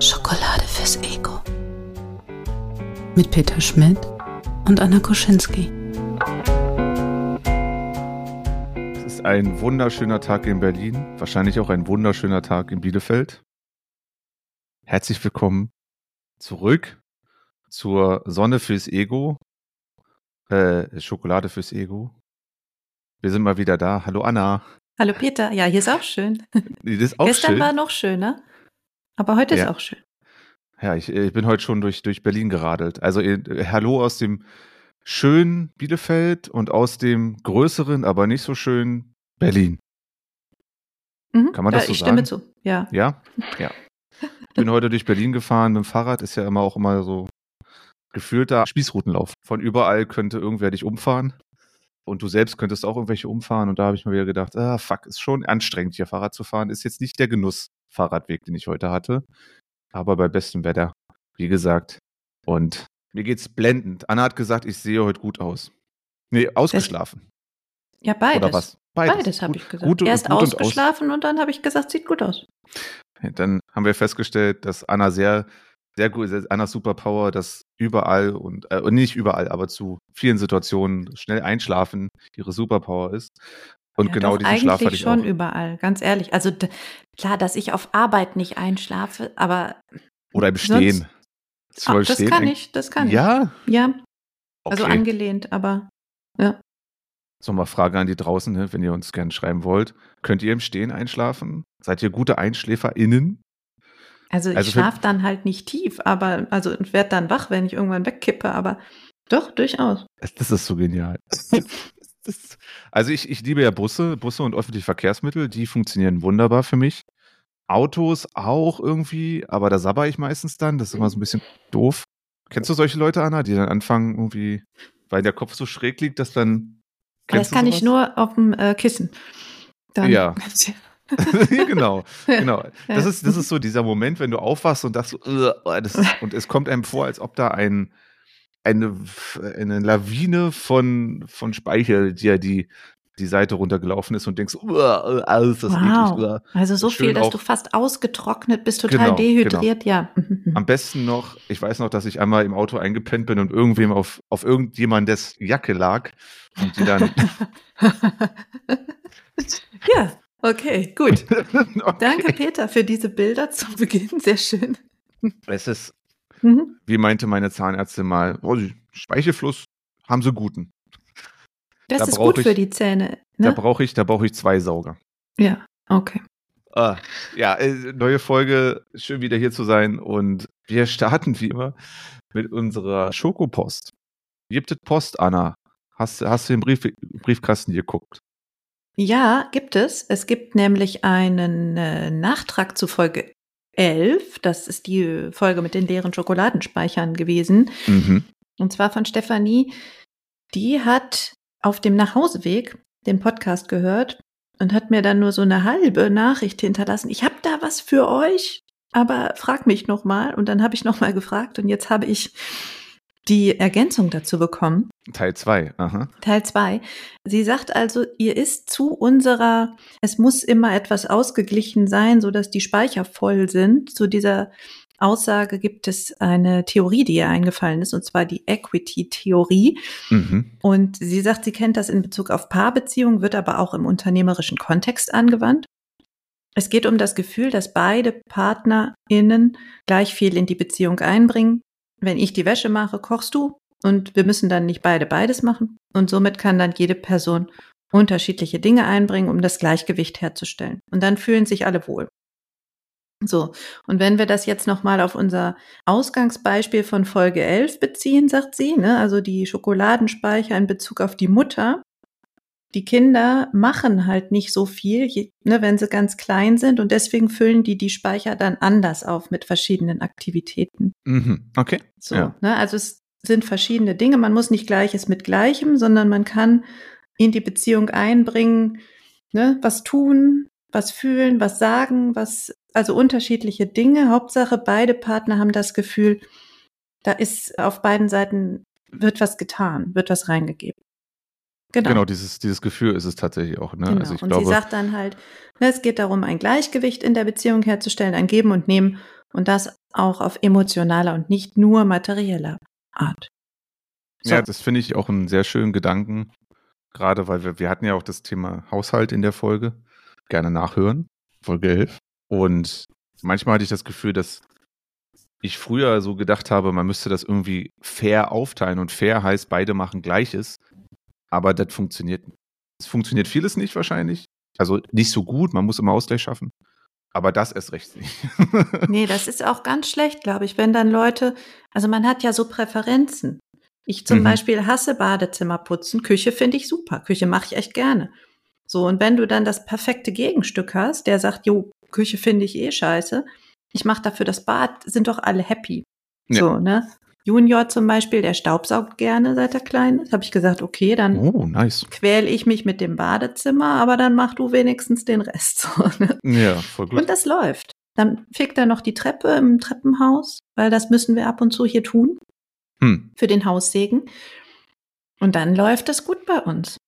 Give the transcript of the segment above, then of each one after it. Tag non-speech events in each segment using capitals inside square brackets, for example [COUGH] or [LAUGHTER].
Schokolade fürs Ego. Mit Peter Schmidt und Anna Koschinski. Es ist ein wunderschöner Tag in Berlin, wahrscheinlich auch ein wunderschöner Tag in Bielefeld. Herzlich willkommen zurück zur Sonne fürs Ego, äh, Schokolade fürs Ego. Wir sind mal wieder da. Hallo Anna. Hallo Peter. Ja, hier ist auch schön. [LAUGHS] Das ist auch Gestern schön. war noch schöner, aber heute Ja. ist auch schön. Ja, ich, ich bin heute schon durch, durch Berlin geradelt. Also äh, hallo aus dem schönen Bielefeld und aus dem größeren, aber nicht so schönen Berlin. Mhm. Kann man ja, das so ich stimme sagen? zu. Ja. Ja? Ja. Ich bin heute durch Berlin gefahren mit dem Fahrrad, ist ja immer auch immer so gefühlter Spießrutenlauf. Von überall könnte irgendwer dich umfahren. Und du selbst könntest auch irgendwelche umfahren. Und da habe ich mir wieder gedacht, ah, fuck, ist schon anstrengend, hier Fahrrad zu fahren. Ist jetzt nicht der Genuss-Fahrradweg, den ich heute hatte. Aber bei bestem Wetter, wie gesagt. Und mir geht's blendend. Anna hat gesagt, ich sehe heute gut aus. Nee, ausgeschlafen. Ja, beides. Oder was? Beides, habe Gut- ich gesagt. Gut, Erst gut und aus- ausgeschlafen und dann habe ich gesagt, sieht gut aus. Dann haben wir festgestellt, dass Anna sehr, sehr gut, Annas Superpower, dass überall und, äh, und nicht überall, aber zu vielen Situationen schnell einschlafen ihre Superpower ist. Und ja, genau diesen Schlaf hatte eigentlich ich schon auch. überall, ganz ehrlich. Also klar, dass ich auf Arbeit nicht einschlafe, aber Oder im Stehen. Ist ah, das stehen kann ich, das kann Ja? ich. Ja, Okay. also angelehnt, aber ja. So, mal Frage an die draußen, ne, wenn ihr uns gerne schreiben wollt. Könnt ihr im Stehen einschlafen? Seid ihr gute EinschläferInnen? Also ich Also schlafe dann halt nicht tief, aber also und werde dann wach, wenn ich irgendwann wegkippe, aber doch, durchaus. Das, ist so genial. [LAUGHS] Das, also ich, ich liebe ja Busse, Busse und öffentliche Verkehrsmittel, die funktionieren wunderbar für mich. Autos auch irgendwie, aber da sabber ich meistens dann, das ist immer so ein bisschen doof. Kennst du solche Leute, Anna, die dann anfangen irgendwie, weil der Kopf so schräg liegt, dass dann... Das Kennst du kann ich nur auf dem äh, Kissen. Dann, Ja. [LAUGHS] [LAUGHS] genau, [LAUGHS] genau. Das ist, das ist so dieser Moment, wenn du aufwachst und das oh, das und es kommt einem vor, als ob da ein, eine, eine Lawine von, von Speichel dir die, die Seite runtergelaufen ist und denkst, "Ugh, alles das Wow. eklig. ugh." Also so viel, dass du fast ausgetrocknet bist, total Genau, dehydriert, ja. [LAUGHS] Am besten noch, ich weiß noch, dass ich einmal im Auto eingepennt bin und irgendwem auf, auf irgendjemandes Jacke lag und die dann. [LAUGHS] ja, okay, gut. [LAUGHS] Okay. Danke, Peter, für diese Bilder zum Beginn. Sehr schön. Es ist, Mhm. wie meinte meine Zahnärztin mal, oh, Speichelfluss haben sie guten. Das Da ist gut ich- für die Zähne. Da Ne? brauche ich, da brauche ich zwei Sauger. Ja, okay. Ah, ja, äh, neue Folge, schön wieder hier zu sein und wir starten wie immer mit unserer Schokopost. Gibt es Post, Anna? Hast, hast du den Brief, Briefkasten geguckt? Ja, gibt es. Es gibt nämlich einen äh, Nachtrag zu Folge 11. Das ist die Folge mit den leeren Schokoladenspeichern gewesen. Mhm. Und zwar von Stefanie. Die hat auf dem Nachhauseweg den Podcast gehört und hat mir dann nur so eine halbe Nachricht hinterlassen. Ich habe da was für euch, aber frag mich noch mal. Und dann habe ich noch mal gefragt und jetzt habe ich die Ergänzung dazu bekommen. Teil 2. Aha. Teil zwei. Sie sagt also, ihr ist zu unserer, es muss immer etwas ausgeglichen sein, so dass die Speicher voll sind. Zu dieser Aussage gibt es eine Theorie, die ihr eingefallen ist, und zwar die Equity-Theorie. Mhm. Und sie sagt, sie kennt das in Bezug auf Paarbeziehungen, wird aber auch im unternehmerischen Kontext angewandt. Es geht um das Gefühl, dass beide PartnerInnen gleich viel in die Beziehung einbringen. Wenn ich die Wäsche mache, kochst du. Und wir müssen dann nicht beide beides machen. Und somit kann dann jede Person unterschiedliche Dinge einbringen, um das Gleichgewicht herzustellen. Und dann fühlen sich alle wohl. So, und wenn wir das jetzt nochmal auf unser Ausgangsbeispiel von Folge 11 beziehen, sagt sie, ne, also die Schokoladenspeicher in Bezug auf die Mutter, die Kinder machen halt nicht so viel, je, ne, wenn sie ganz klein sind und deswegen füllen die die Speicher dann anders auf mit verschiedenen Aktivitäten. Mhm. Okay. So, Ja. ne, also es sind verschiedene Dinge. Man muss nicht Gleiches mit Gleichem, sondern man kann in die Beziehung einbringen, ne, was tun, was fühlen, was sagen, was also unterschiedliche Dinge. Hauptsache, beide Partner haben das Gefühl, da ist auf beiden Seiten wird was getan, wird was reingegeben. Genau. genau, dieses, dieses Gefühl ist es tatsächlich auch. Ne? Genau. Also ich und glaube, sie sagt dann halt, ne, es geht darum, ein Gleichgewicht in der Beziehung herzustellen, ein Geben und Nehmen und das auch auf emotionaler und nicht nur materieller Art. So. Ja, das finde ich auch einen sehr schönen Gedanken, gerade weil wir, wir hatten ja auch das Thema Haushalt in der Folge. Gerne nachhören, Folge 11. Und manchmal hatte ich das Gefühl, dass ich früher so gedacht habe, man müsste das irgendwie fair aufteilen und fair heißt, beide machen Gleiches. Aber das funktioniert nicht. Es funktioniert vieles nicht wahrscheinlich. Also nicht so gut, man muss immer Ausgleich schaffen. Aber das erst recht nicht. [LAUGHS] nee, das ist auch ganz schlecht, glaube ich, wenn dann Leute, also man hat ja so Präferenzen. Ich zum mhm. Beispiel hasse Badezimmer putzen, Küche finde ich super, Küche mache ich echt gerne. So, und wenn du dann das perfekte Gegenstück hast, der sagt, jo, Küche finde ich eh scheiße, ich mache dafür das Bad, sind doch alle happy. Ja. So, ne? Junior zum Beispiel, der staubsaugt gerne, seit er klein ist. Habe ich gesagt, okay, dann oh, nice. quäl ich mich mit dem Badezimmer, aber dann mach du wenigstens den Rest. So, ne? Ja, voll gut. Und das läuft. Dann fickt er noch die Treppe im Treppenhaus, weil das müssen wir ab und zu hier tun. Hm. Für den Haussegen. Und dann läuft es gut bei uns.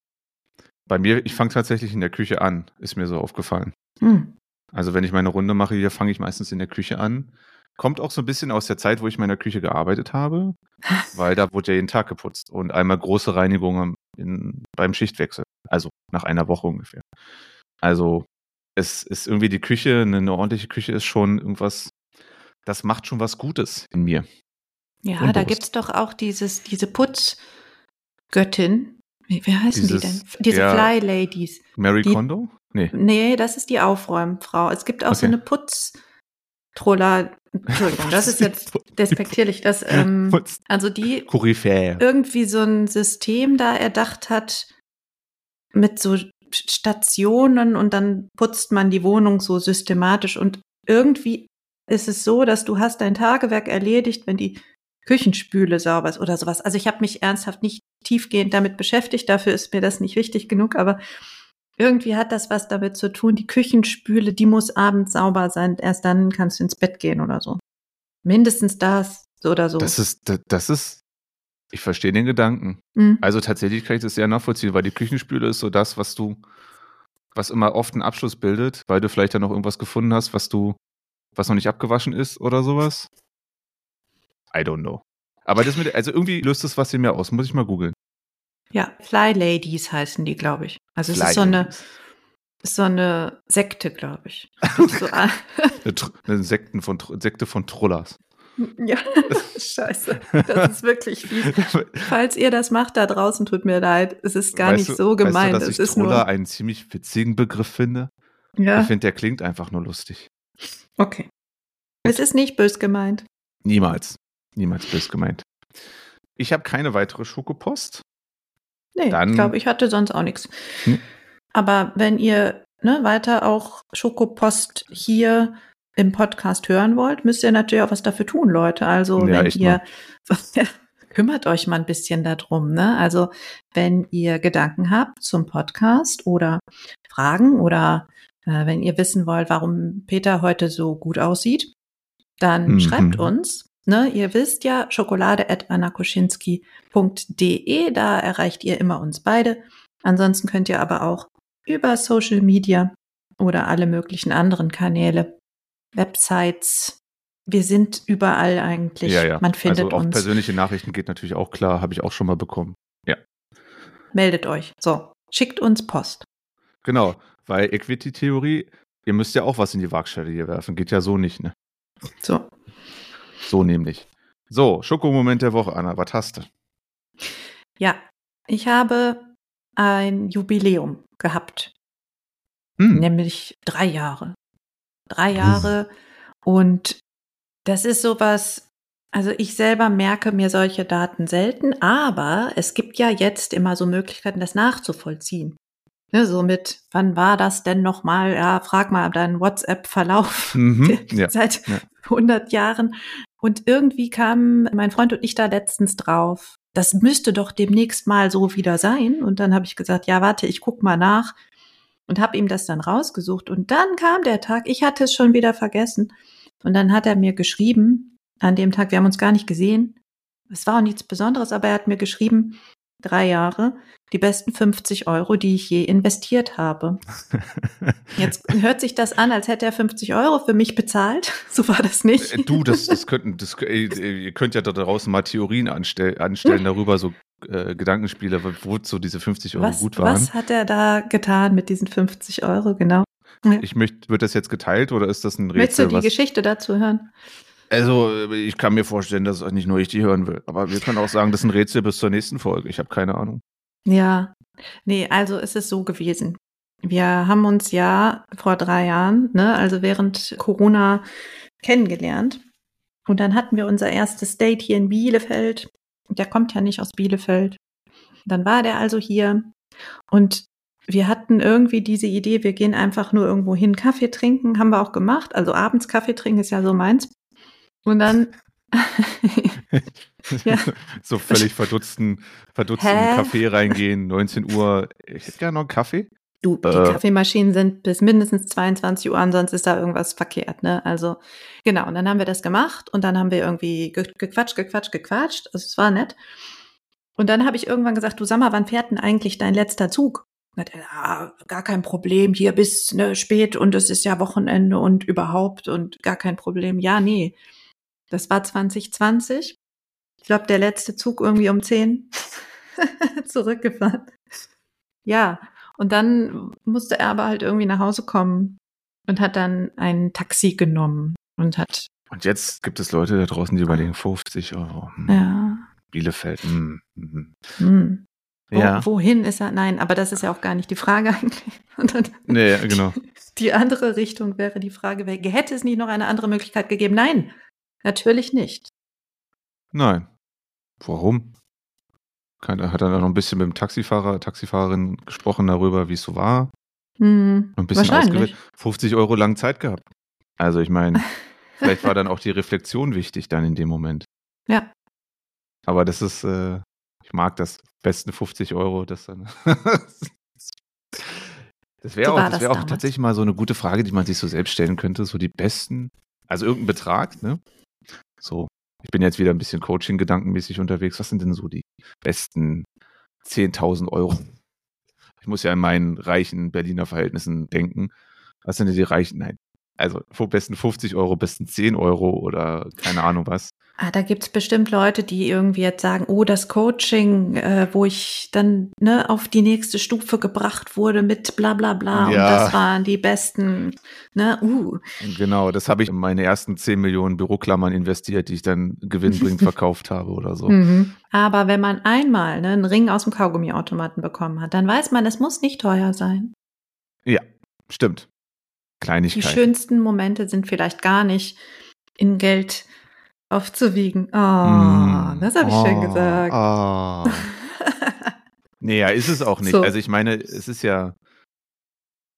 Bei mir, ich fange tatsächlich in der Küche an, ist mir so aufgefallen. Hm. Also wenn ich meine Runde mache, hier fange ich meistens in der Küche an. Kommt auch so ein bisschen aus der Zeit, wo ich in meiner Küche gearbeitet habe, [LAUGHS] weil da wurde ja jeden Tag geputzt und einmal große Reinigungen in, beim Schichtwechsel. Also nach einer Woche ungefähr. Also es ist irgendwie die Küche, eine ordentliche Küche ist schon irgendwas, das macht schon was Gutes in mir. Ja, Unbewusst. da gibt es doch auch dieses, diese Putzgöttin. Wie, wie heißen dieses, die denn? Diese ja, Fly Ladies. Mary die, Kondo? Nee. Nee, das ist die Aufräumfrau. Es gibt auch okay. so eine Putztroller, Entschuldigung, das ist jetzt [LAUGHS] despektierlich, dass ähm, also die Koryphäe. irgendwie so ein System da erdacht hat mit so Stationen und dann putzt man die Wohnung so systematisch und irgendwie ist es so, dass du hast dein Tagewerk erledigt, wenn die Küchenspüle sauber ist oder sowas. Also ich habe mich ernsthaft nicht tiefgehend damit beschäftigt, dafür ist mir das nicht wichtig genug, aber irgendwie hat das was damit zu tun, die Küchenspüle, die muss abends sauber sein, erst dann kannst du ins Bett gehen oder so. Mindestens das oder so. Das ist, das ist, ich verstehe den Gedanken. Mhm. Also tatsächlich kann ich das sehr nachvollziehen, weil die Küchenspüle ist so das, was du, was immer oft einen Abschluss bildet, weil du vielleicht dann noch irgendwas gefunden hast, was du, was noch nicht abgewaschen ist oder sowas. I don't know. Aber das mit, also irgendwie löst das was in mir aus, muss ich mal googeln. Ja, Fly Ladies heißen die, glaube ich. Also Fly es ist so eine, so eine Sekte, glaube ich. [LAUGHS] so, [LAUGHS] eine, eine Sekten von, Sekte von Trollers. Ja, [LAUGHS] scheiße. Das ist wirklich fies. Falls ihr das macht da draußen, tut mir leid. Es ist gar weißt nicht so gemeint. Weißt du, dass es ich Troller nur einen ziemlich witzigen Begriff finde? Ja. Ich finde, der klingt einfach nur lustig. Okay. Es ist nicht bös gemeint. Niemals. Niemals bös gemeint. Ich habe keine weitere Schokopost. Nee, Dann, ich glaube, ich hatte sonst auch nichts. Hm? Aber wenn ihr ne, weiter auch Schokopost hier im Podcast hören wollt, müsst ihr natürlich auch was dafür tun, Leute. Also ja, wenn ihr [LAUGHS] kümmert euch mal ein bisschen darum. Ne? Also wenn ihr Gedanken habt zum Podcast oder Fragen oder äh, wenn ihr wissen wollt, warum Peter heute so gut aussieht, dann mhm. schreibt uns Ne, ihr wisst ja, schokolade.annakoschinski.de, da erreicht ihr immer uns beide. Ansonsten könnt ihr aber auch über Social Media oder alle möglichen anderen Kanäle, Websites, wir sind überall eigentlich. Ja, ja. Man findet also auch uns. persönliche Nachrichten geht natürlich auch klar, habe ich auch schon mal bekommen. Ja. Meldet euch. So, schickt uns Post. Genau, weil Equity-Theorie, ihr müsst ja auch was in die Waagschale hier werfen. Geht ja so nicht, ne? So. So nämlich. So, Schokomoment der Woche, Anna, was hast du? Ja, ich habe ein Jubiläum gehabt. Hm. Nämlich drei Jahre. Drei Jahre. Und das ist sowas, also ich selber merke mir solche Daten selten, aber es gibt ja jetzt immer so Möglichkeiten, das nachzuvollziehen. Ne, so mit, wann war das denn nochmal? Ja, frag mal deinen WhatsApp-Verlauf mhm, [LAUGHS] ja, seit ja. 100 Jahren. Und irgendwie kam mein Freund und ich da letztens drauf. Das müsste doch demnächst mal so wieder sein. Und dann habe ich gesagt, ja, warte, ich guck mal nach. und habe ihm das dann rausgesucht. Und dann kam der Tag, ich hatte es schon wieder vergessen. Und dann hat er mir geschrieben, an dem Tag, wir haben uns gar nicht gesehen. Es war auch nichts Besonderes, aber er hat mir geschrieben, drei Jahre, die besten 50 Euro, die ich je investiert habe. [LAUGHS] Jetzt hört sich das an, als hätte er 50 Euro für mich bezahlt. [LAUGHS] So war das nicht. Äh, Du, das, das könnten, das, äh, ihr könnt ja da draußen mal Theorien anstell, anstellen darüber, so äh, Gedankenspiele, wo so diese 50 Euro Was, gut waren. was hat er da getan mit diesen 50 Euro, genau? Ich möchte, wird das jetzt geteilt oder ist das ein Möchtest du Rätsel? die Geschichte dazu hören? Also, äh, ich kann mir vorstellen, dass nicht nur ich die hören will. Aber wir können auch sagen, das ist ein Rätsel bis zur nächsten Folge. Ich habe keine Ahnung. Ja, nee, also es ist so gewesen. Wir haben uns ja vor drei Jahren, ne, also während Corona kennengelernt. Und dann hatten wir unser erstes Date hier in Bielefeld. Der kommt ja nicht aus Bielefeld. Dann war der also hier und wir hatten irgendwie diese Idee, wir gehen einfach nur irgendwo hin Kaffee trinken, haben wir auch gemacht. Also abends Kaffee trinken ist ja so meins. Und dann [LAUGHS] Ja. so völlig verdutzten, verdutzten Hä? Café reingehen, 19 Uhr. Ich hätte gerne noch einen Kaffee. Du, die Äh. Kaffeemaschinen sind bis mindestens 22 Uhr an, sonst ist da irgendwas verkehrt, ne? Also, genau. Und dann haben wir das gemacht und dann haben wir irgendwie ge gequatscht, gequatscht, gequatscht. Also, es war nett. Und dann habe ich irgendwann gesagt, du sag mal, wann fährt denn eigentlich dein letzter Zug? Und er, ja, gar kein Problem, hier bis ne, spät und es ist ja Wochenende und überhaupt und gar kein Problem. Ja, nee. Das war 2020. Ich glaube, der letzte Zug irgendwie um 10 [LAUGHS] zurückgefahren. Ja, und dann musste er aber halt irgendwie nach Hause kommen und hat dann ein Taxi genommen und hat, Und jetzt gibt es Leute da draußen, die überlegen, 50 Euro. Hm, ja, Bielefeld. Hm, hm. hm. Wo, Ja. wohin ist er? Nein, aber das ist ja auch gar nicht die Frage [LAUGHS] eigentlich. Dann, Nee, genau. die andere Richtung wäre die Frage, hätte es nicht noch eine andere Möglichkeit gegeben? Nein, natürlich nicht. Nein. Warum? Keine, hat er noch ein bisschen mit dem Taxifahrer, Taxifahrerin gesprochen darüber, wie es so war? Hm, Ein bisschen ausgewählt. 50 Euro lang Zeit gehabt. Also ich meine, [LAUGHS] vielleicht war dann auch die Reflexion wichtig dann in dem Moment. Ja. Aber das ist, äh, ich mag das. Besten 50 Euro, das dann. [LAUGHS] das wäre So auch, das das wäre auch tatsächlich mal so eine gute Frage, die man sich so selbst stellen könnte. So die besten, also irgendein Betrag, ne? So, ich bin jetzt wieder ein bisschen Coaching-gedankenmäßig unterwegs. Was sind denn so die besten 10.000 Euro? Ich muss ja in meinen reichen Berliner Verhältnissen denken. Was sind denn die reichen? Nein. Also besten 50 Euro, besten 10 Euro oder keine Ahnung was. Ah, da gibt's bestimmt Leute, die irgendwie jetzt sagen, oh, das Coaching, äh, wo ich dann ne, auf die nächste Stufe gebracht wurde mit bla bla bla und Ja. das waren die besten, ne, uh. Genau, das habe ich in meine ersten 10 Millionen Büroklammern investiert, die ich dann gewinnbringend [LAUGHS] verkauft habe oder so. Mhm. Aber wenn man einmal ne, einen Ring aus dem Kaugummiautomaten bekommen hat, dann weiß man, es muss nicht teuer sein. Ja, stimmt. Die Kleinigkeit. schönsten Momente sind vielleicht gar nicht in Geld aufzuwiegen. Oh, Mm. das habe ich schön Oh, gesagt. Oh. nee, ja, ist es auch nicht. So. Also ich meine, es ist ja,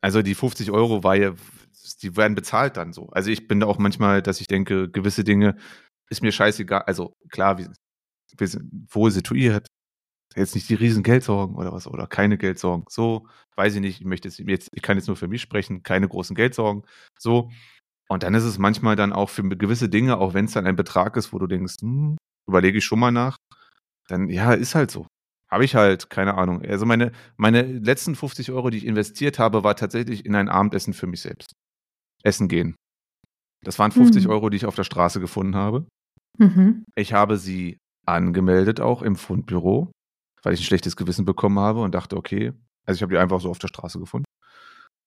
also die 50 Euro war ja, die werden bezahlt dann so. Also ich bin da auch manchmal, dass ich denke, gewisse Dinge ist mir scheißegal. Also klar, wir, wir sind wohl situiert. Jetzt nicht die riesen Geldsorgen oder was, oder keine Geldsorgen. So, weiß ich nicht, ich möchte jetzt, ich kann jetzt nur für mich sprechen, keine großen Geldsorgen. So. Und dann ist es manchmal dann auch für gewisse Dinge, auch wenn es dann ein Betrag ist, wo du denkst, hm, überlege ich schon mal nach, dann ja, ist halt so. Habe ich halt, keine Ahnung. Also meine, meine letzten 50 Euro, die ich investiert habe, war tatsächlich in ein Abendessen für mich selbst. Essen gehen. Das waren 50 Hm. Euro, die ich auf der Straße gefunden habe. Mhm. Ich habe sie angemeldet auch im Fundbüro, weil ich ein schlechtes Gewissen bekommen habe und dachte, okay, also ich habe die einfach so auf der Straße gefunden.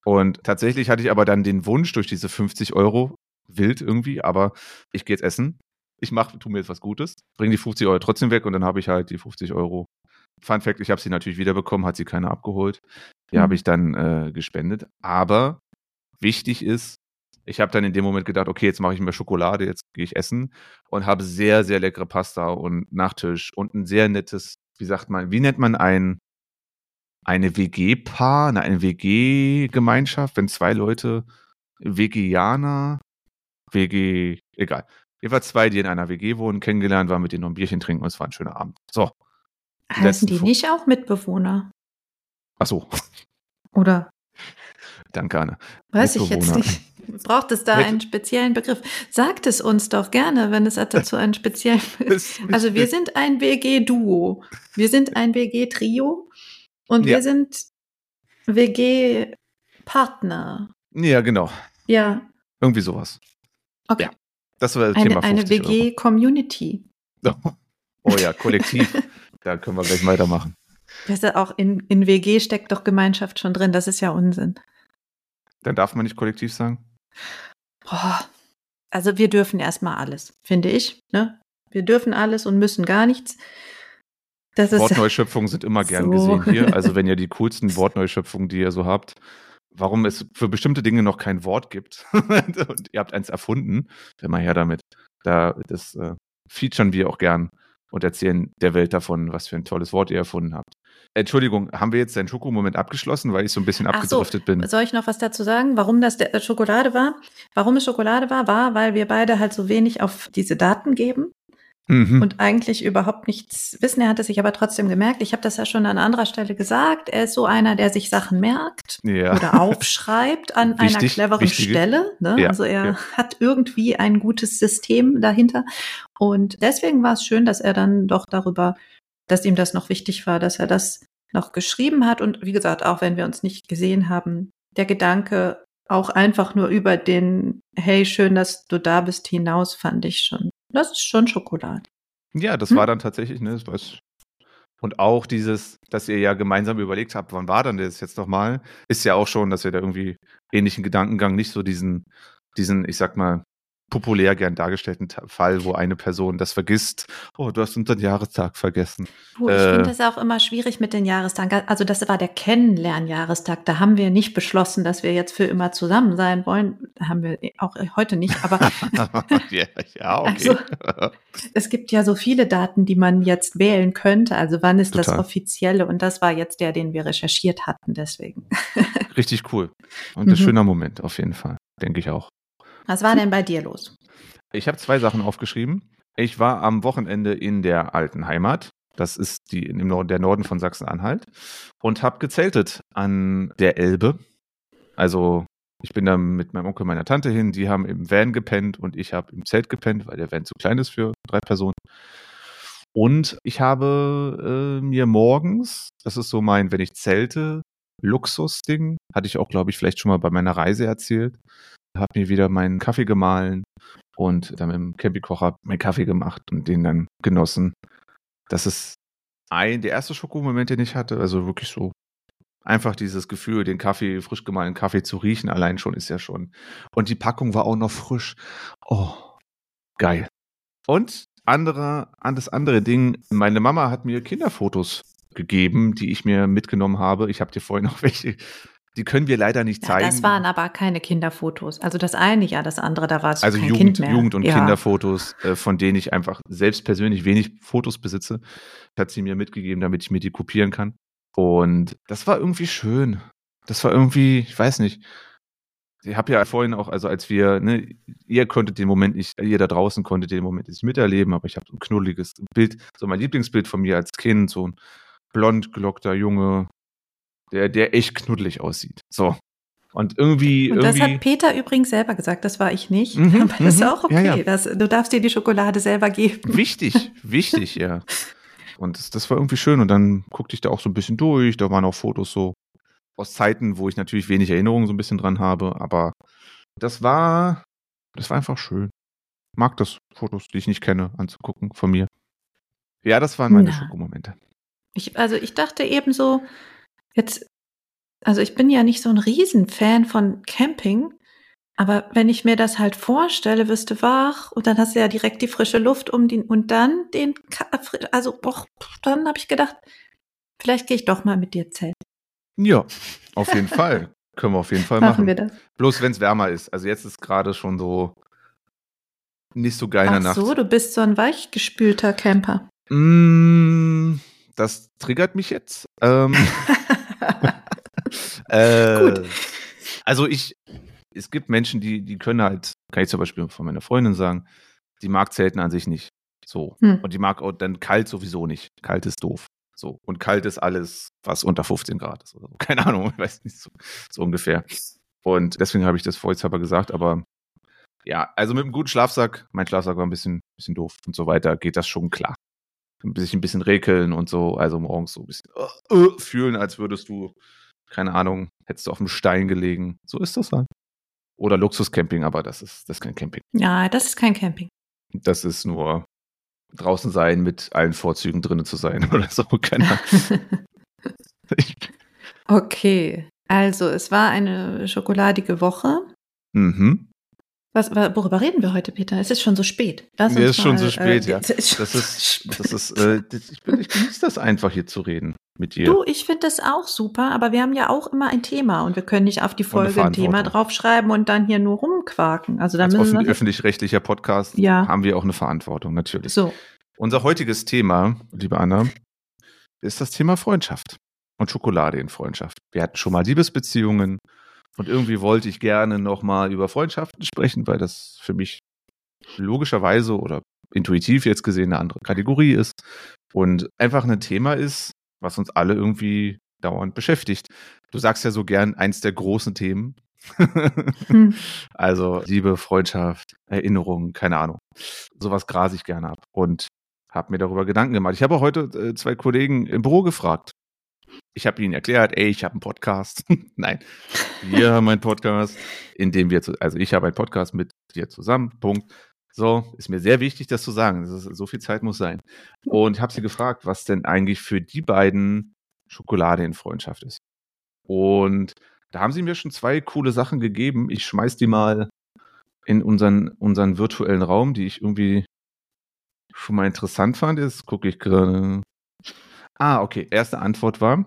Und tatsächlich hatte ich aber dann den Wunsch durch diese 50 Euro, wild irgendwie, aber ich gehe jetzt essen. Ich mache, tu mir jetzt was Gutes, bringe die 50 Euro trotzdem weg und dann habe ich halt die 50 Euro. Fun Fact, ich habe sie natürlich wiederbekommen, hat sie keiner abgeholt. Die Mhm. habe ich dann äh, gespendet. Aber wichtig ist, ich habe dann in dem Moment gedacht, okay, jetzt mache ich mir Schokolade, jetzt gehe ich essen und habe sehr, sehr leckere Pasta und Nachtisch und ein sehr nettes, wie sagt man, wie nennt man ein, eine WG-Paar, ne, eine WG-Gemeinschaft, wenn zwei Leute Veganer, WG, egal. Jedenfalls zwei, die in einer WG wohnen, kennengelernt, waren mit denen noch ein Bierchen trinken und es war ein schöner Abend. So, Heißen die Fu- nicht auch Mitbewohner? ach so. Oder? Danke, Anne. Weiß ich jetzt nicht. Braucht es da Hätte- einen speziellen Begriff? Sagt es uns doch gerne, wenn es dazu einen speziellen [LAUGHS] Begriff Also wir sind ein WG-Duo. Wir sind ein WG-Trio und Ja. wir sind WG-Partner. Ja, genau. Ja, Irgendwie sowas. okay. Ja, Das war das Thema eine, eine 50 Euro. WG-Community. Oh ja, kollektiv. da können wir gleich weitermachen. Das ist auch in, in WG steckt doch Gemeinschaft schon drin. Das ist ja Unsinn. Dann darf man nicht kollektiv sagen. Boah. Also wir dürfen erstmal alles, finde ich. Ne? Wir dürfen alles und müssen gar nichts. Das Wortneuschöpfungen sind immer gern So. gesehen hier. [LAUGHS] Also wenn ihr die coolsten Wortneuschöpfungen, die ihr so habt, warum es für bestimmte Dinge noch kein Wort gibt [LAUGHS] und ihr habt eins erfunden, immer her damit. Da, das äh, featuren wir auch gern und erzählen der Welt davon, was für ein tolles Wort ihr erfunden habt. Entschuldigung, haben wir jetzt den Schokomoment abgeschlossen, weil ich so ein bisschen Ach so. abgedriftet bin? Soll ich noch was dazu sagen, warum das der Schokolade war? Warum es Schokolade war, war, weil wir beide halt so wenig auf diese Daten geben Mhm. und eigentlich überhaupt nichts wissen. Er hat es sich aber trotzdem gemerkt. Ich habe das ja schon an anderer Stelle gesagt. Er ist so einer, der sich Sachen merkt ja. oder [LAUGHS] aufschreibt an einer Wichtig, cleveren wichtige- Stelle. Ne? Ja, also er ja. hat irgendwie ein gutes System dahinter. Und deswegen war es schön, dass er dann doch darüber, dass ihm das noch wichtig war, dass er das noch geschrieben hat. Und wie gesagt, auch wenn wir uns nicht gesehen haben, der Gedanke auch einfach nur über den Hey, schön, dass du da bist hinaus, fand ich schon. Das ist schon Schokolade. Ja, das Hm? war dann tatsächlich, ne, das weiß. Und auch dieses, dass ihr ja gemeinsam überlegt habt, wann war dann das jetzt nochmal, ist ja auch schon, dass ihr da irgendwie ähnlichen Gedankengang, nicht so diesen, diesen, ich sag mal, populär gern dargestellten Fall, wo eine Person das vergisst. Oh, du hast unseren Jahrestag vergessen. Puh, ich Äh. finde es auch immer schwierig mit den Jahrestagen. Also das war der Kennenlernjahrestag. Da haben wir nicht beschlossen, dass wir jetzt für immer zusammen sein wollen. Haben wir auch heute nicht. Aber [LAUGHS] ja, ja, okay. Also- es gibt ja so viele Daten, die man jetzt wählen könnte. Also wann ist das Total. offizielle? Und das war jetzt der, den wir recherchiert hatten. Deswegen. [LAUGHS] Richtig cool. Und ein Mhm. schöner Moment, auf jeden Fall. Denke ich auch. Was war denn bei dir los? Ich habe zwei Sachen aufgeschrieben. Ich war am Wochenende in der alten Heimat. Das ist die, im Norden, der Norden von Sachsen-Anhalt. Und habe gezeltet an der Elbe. Also ich bin da mit meinem Onkel und meiner Tante hin. Die haben im Van gepennt und ich habe im Zelt gepennt, weil der Van zu klein ist für drei Personen. Und ich habe äh, mir morgens, das ist so mein, wenn ich zelte, Luxusding, hatte ich auch, glaube ich, vielleicht schon mal bei meiner Reise erzählt, habe mir wieder meinen Kaffee gemahlen und dann mit dem Campingkocher meinen Kaffee gemacht und den dann genossen. Das ist ein, der erste Schokomoment, den ich hatte, also wirklich so einfach dieses Gefühl, den Kaffee, frisch gemahlenen Kaffee zu riechen, allein schon ist ja schon. Und die Packung war auch noch frisch. Oh, geil. Und anderer, an das andere Ding, meine Mama hat mir Kinderfotos gegeben, die ich mir mitgenommen habe. Ich habe dir vorhin [LAUGHS] noch welche, die können wir leider nicht Ja, zeigen. das waren aber keine Kinderfotos. Also das eine ja, das andere, da war es also kein Jugend, Kind mehr. Jugend und ja. Kinderfotos, äh, von denen ich einfach selbst persönlich wenig Fotos besitze, hat sie mir mitgegeben, damit ich mir die kopieren kann. Und das war irgendwie schön. Das war irgendwie, ich weiß nicht. Ich habe ja vorhin auch, also als wir, ne, ihr konntet den Moment nicht, ihr da draußen konntet den Moment nicht miterleben, aber ich habe so ein knuddeliges Bild, so mein Lieblingsbild von mir als Kind, so ein blond gelockter Junge, der, der echt knuddelig aussieht. So. Und irgendwie, Und das irgendwie. hat Peter übrigens selber gesagt, das war ich nicht. Mhm, aber das ist mhm, auch okay. ja, ja. Das, du darfst dir die Schokolade selber geben. Wichtig, wichtig, ja. Und das, das war irgendwie schön. Und dann guckte ich da auch so ein bisschen durch. Da waren auch Fotos so aus Zeiten, wo ich natürlich wenig Erinnerungen so ein bisschen dran habe. Aber das war, das war einfach schön. Mag das, Fotos, die ich nicht kenne, anzugucken von mir. Ja, das waren meine Na. Schokomomente. Ich, also ich dachte eben so, jetzt, also ich bin ja nicht so ein Riesenfan von Camping, aber wenn ich mir das halt vorstelle, wirst du wach und dann hast du ja direkt die frische Luft um den und dann den, also och, dann habe ich gedacht, vielleicht gehe ich doch mal mit dir zelten. Ja, auf jeden [LAUGHS] Fall. Können wir auf jeden Fall machen. Machen wir das. Bloß wenn es wärmer ist. Also jetzt ist gerade schon so nicht so geil in der Ach Nacht. so, du bist so ein weichgespülter Camper. Mm, das triggert mich jetzt. Ähm, [LAUGHS] [LAUGHS] äh, Gut. Also ich, es gibt Menschen, die, die können halt, kann ich zum Beispiel von meiner Freundin sagen, die mag Zelten an sich nicht. So. Hm. Und die mag auch dann kalt sowieso nicht. Kalt ist doof. So. Und kalt ist alles, was unter 15 Grad ist oder so. [LAUGHS] Keine Ahnung, ich weiß nicht, so, so ungefähr. Und deswegen habe ich das vorsichtshalber gesagt, aber ja, also mit einem guten Schlafsack, mein Schlafsack war ein bisschen, bisschen doof und so weiter, geht das schon klar. Bisschen, ein bisschen rekeln und so, also morgens so ein bisschen uh, uh, fühlen, als würdest du, keine Ahnung, hättest du auf dem Stein gelegen. So ist das halt. Oder Luxuscamping, aber das ist, das ist kein Camping. Ja, das ist kein Camping. Das ist nur draußen sein, mit allen Vorzügen drinnen zu sein [LAUGHS] oder so. Keine Ahnung. [LAUGHS] okay, also es war eine schokoladige Woche. mhm. Was, worüber reden wir heute, Peter? Es ist schon so spät. Lass Mir ist schon mal, so spät, äh, ja. [LAUGHS] es ist schon Das ist, das ist, äh, ich, ich genieße das einfach hier zu reden mit dir. Du, ich finde das auch super, aber wir haben ja auch immer ein Thema und wir können nicht auf die Folge ein Thema draufschreiben und dann hier nur rumquaken. Also da Als müssen offen, wir öffentlich-rechtlicher Podcast Ja. haben wir auch eine Verantwortung, natürlich. so. Unser heutiges Thema, liebe Anna, ist das Thema Freundschaft und Schokolade in Freundschaft. Wir hatten schon mal Liebesbeziehungen und irgendwie wollte ich gerne nochmal über Freundschaften sprechen, weil das für mich logischerweise oder intuitiv jetzt gesehen eine andere Kategorie ist und einfach ein Thema ist, was uns alle irgendwie dauernd beschäftigt. Du sagst ja so gern eins der großen Themen. Hm. [LAUGHS] Also Liebe, Freundschaft, Erinnerungen, keine Ahnung. Sowas grase ich gerne ab und habe mir darüber Gedanken gemacht. Ich habe auch heute äh, zwei Kollegen im Büro gefragt. Ich habe ihnen erklärt, ey, ich habe einen Podcast. [LAUGHS] Nein, wir haben einen Podcast, in dem wir, zu, also ich habe einen Podcast mit dir zusammen. Punkt. So, ist mir sehr wichtig, das zu sagen. Das ist, so viel Zeit muss sein. Und habe sie gefragt, was denn eigentlich für die beiden Schokolade in Freundschaft ist. Und da haben sie mir schon zwei coole Sachen gegeben. Ich schmeiß die mal in unseren, unseren virtuellen Raum, die ich irgendwie schon mal interessant fand. Jetzt gucke ich gerade. Ah, okay. Erste Antwort war,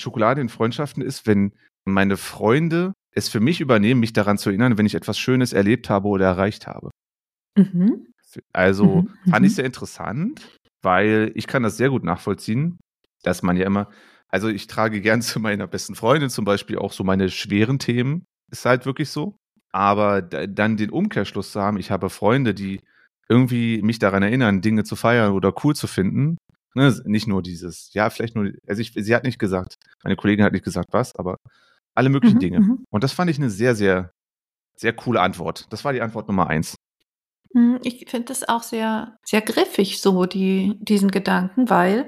Schokolade in Freundschaften ist, wenn meine Freunde es für mich übernehmen, mich daran zu erinnern, wenn ich etwas Schönes erlebt habe oder erreicht habe. Mhm. Also Mhm, fand mhm. ich sehr interessant, weil ich kann das sehr gut nachvollziehen, dass man ja immer, also ich trage gern [LAUGHS] zu meiner besten Freundin zum Beispiel auch so meine schweren Themen, ist halt wirklich so. Aber da- dann den Umkehrschluss zu haben, ich habe Freunde, die irgendwie mich daran erinnern, Dinge zu feiern oder cool zu finden. Ne, nicht nur dieses, ja, vielleicht nur, also ich, sie hat nicht gesagt, meine Kollegin hat nicht gesagt was, aber alle möglichen Mhm, Dinge. mhm. Und das fand ich eine sehr, sehr, sehr coole Antwort. Das war die Antwort Nummer eins. Hm, Ich finde das auch sehr, sehr griffig, so die, diesen Gedanken, weil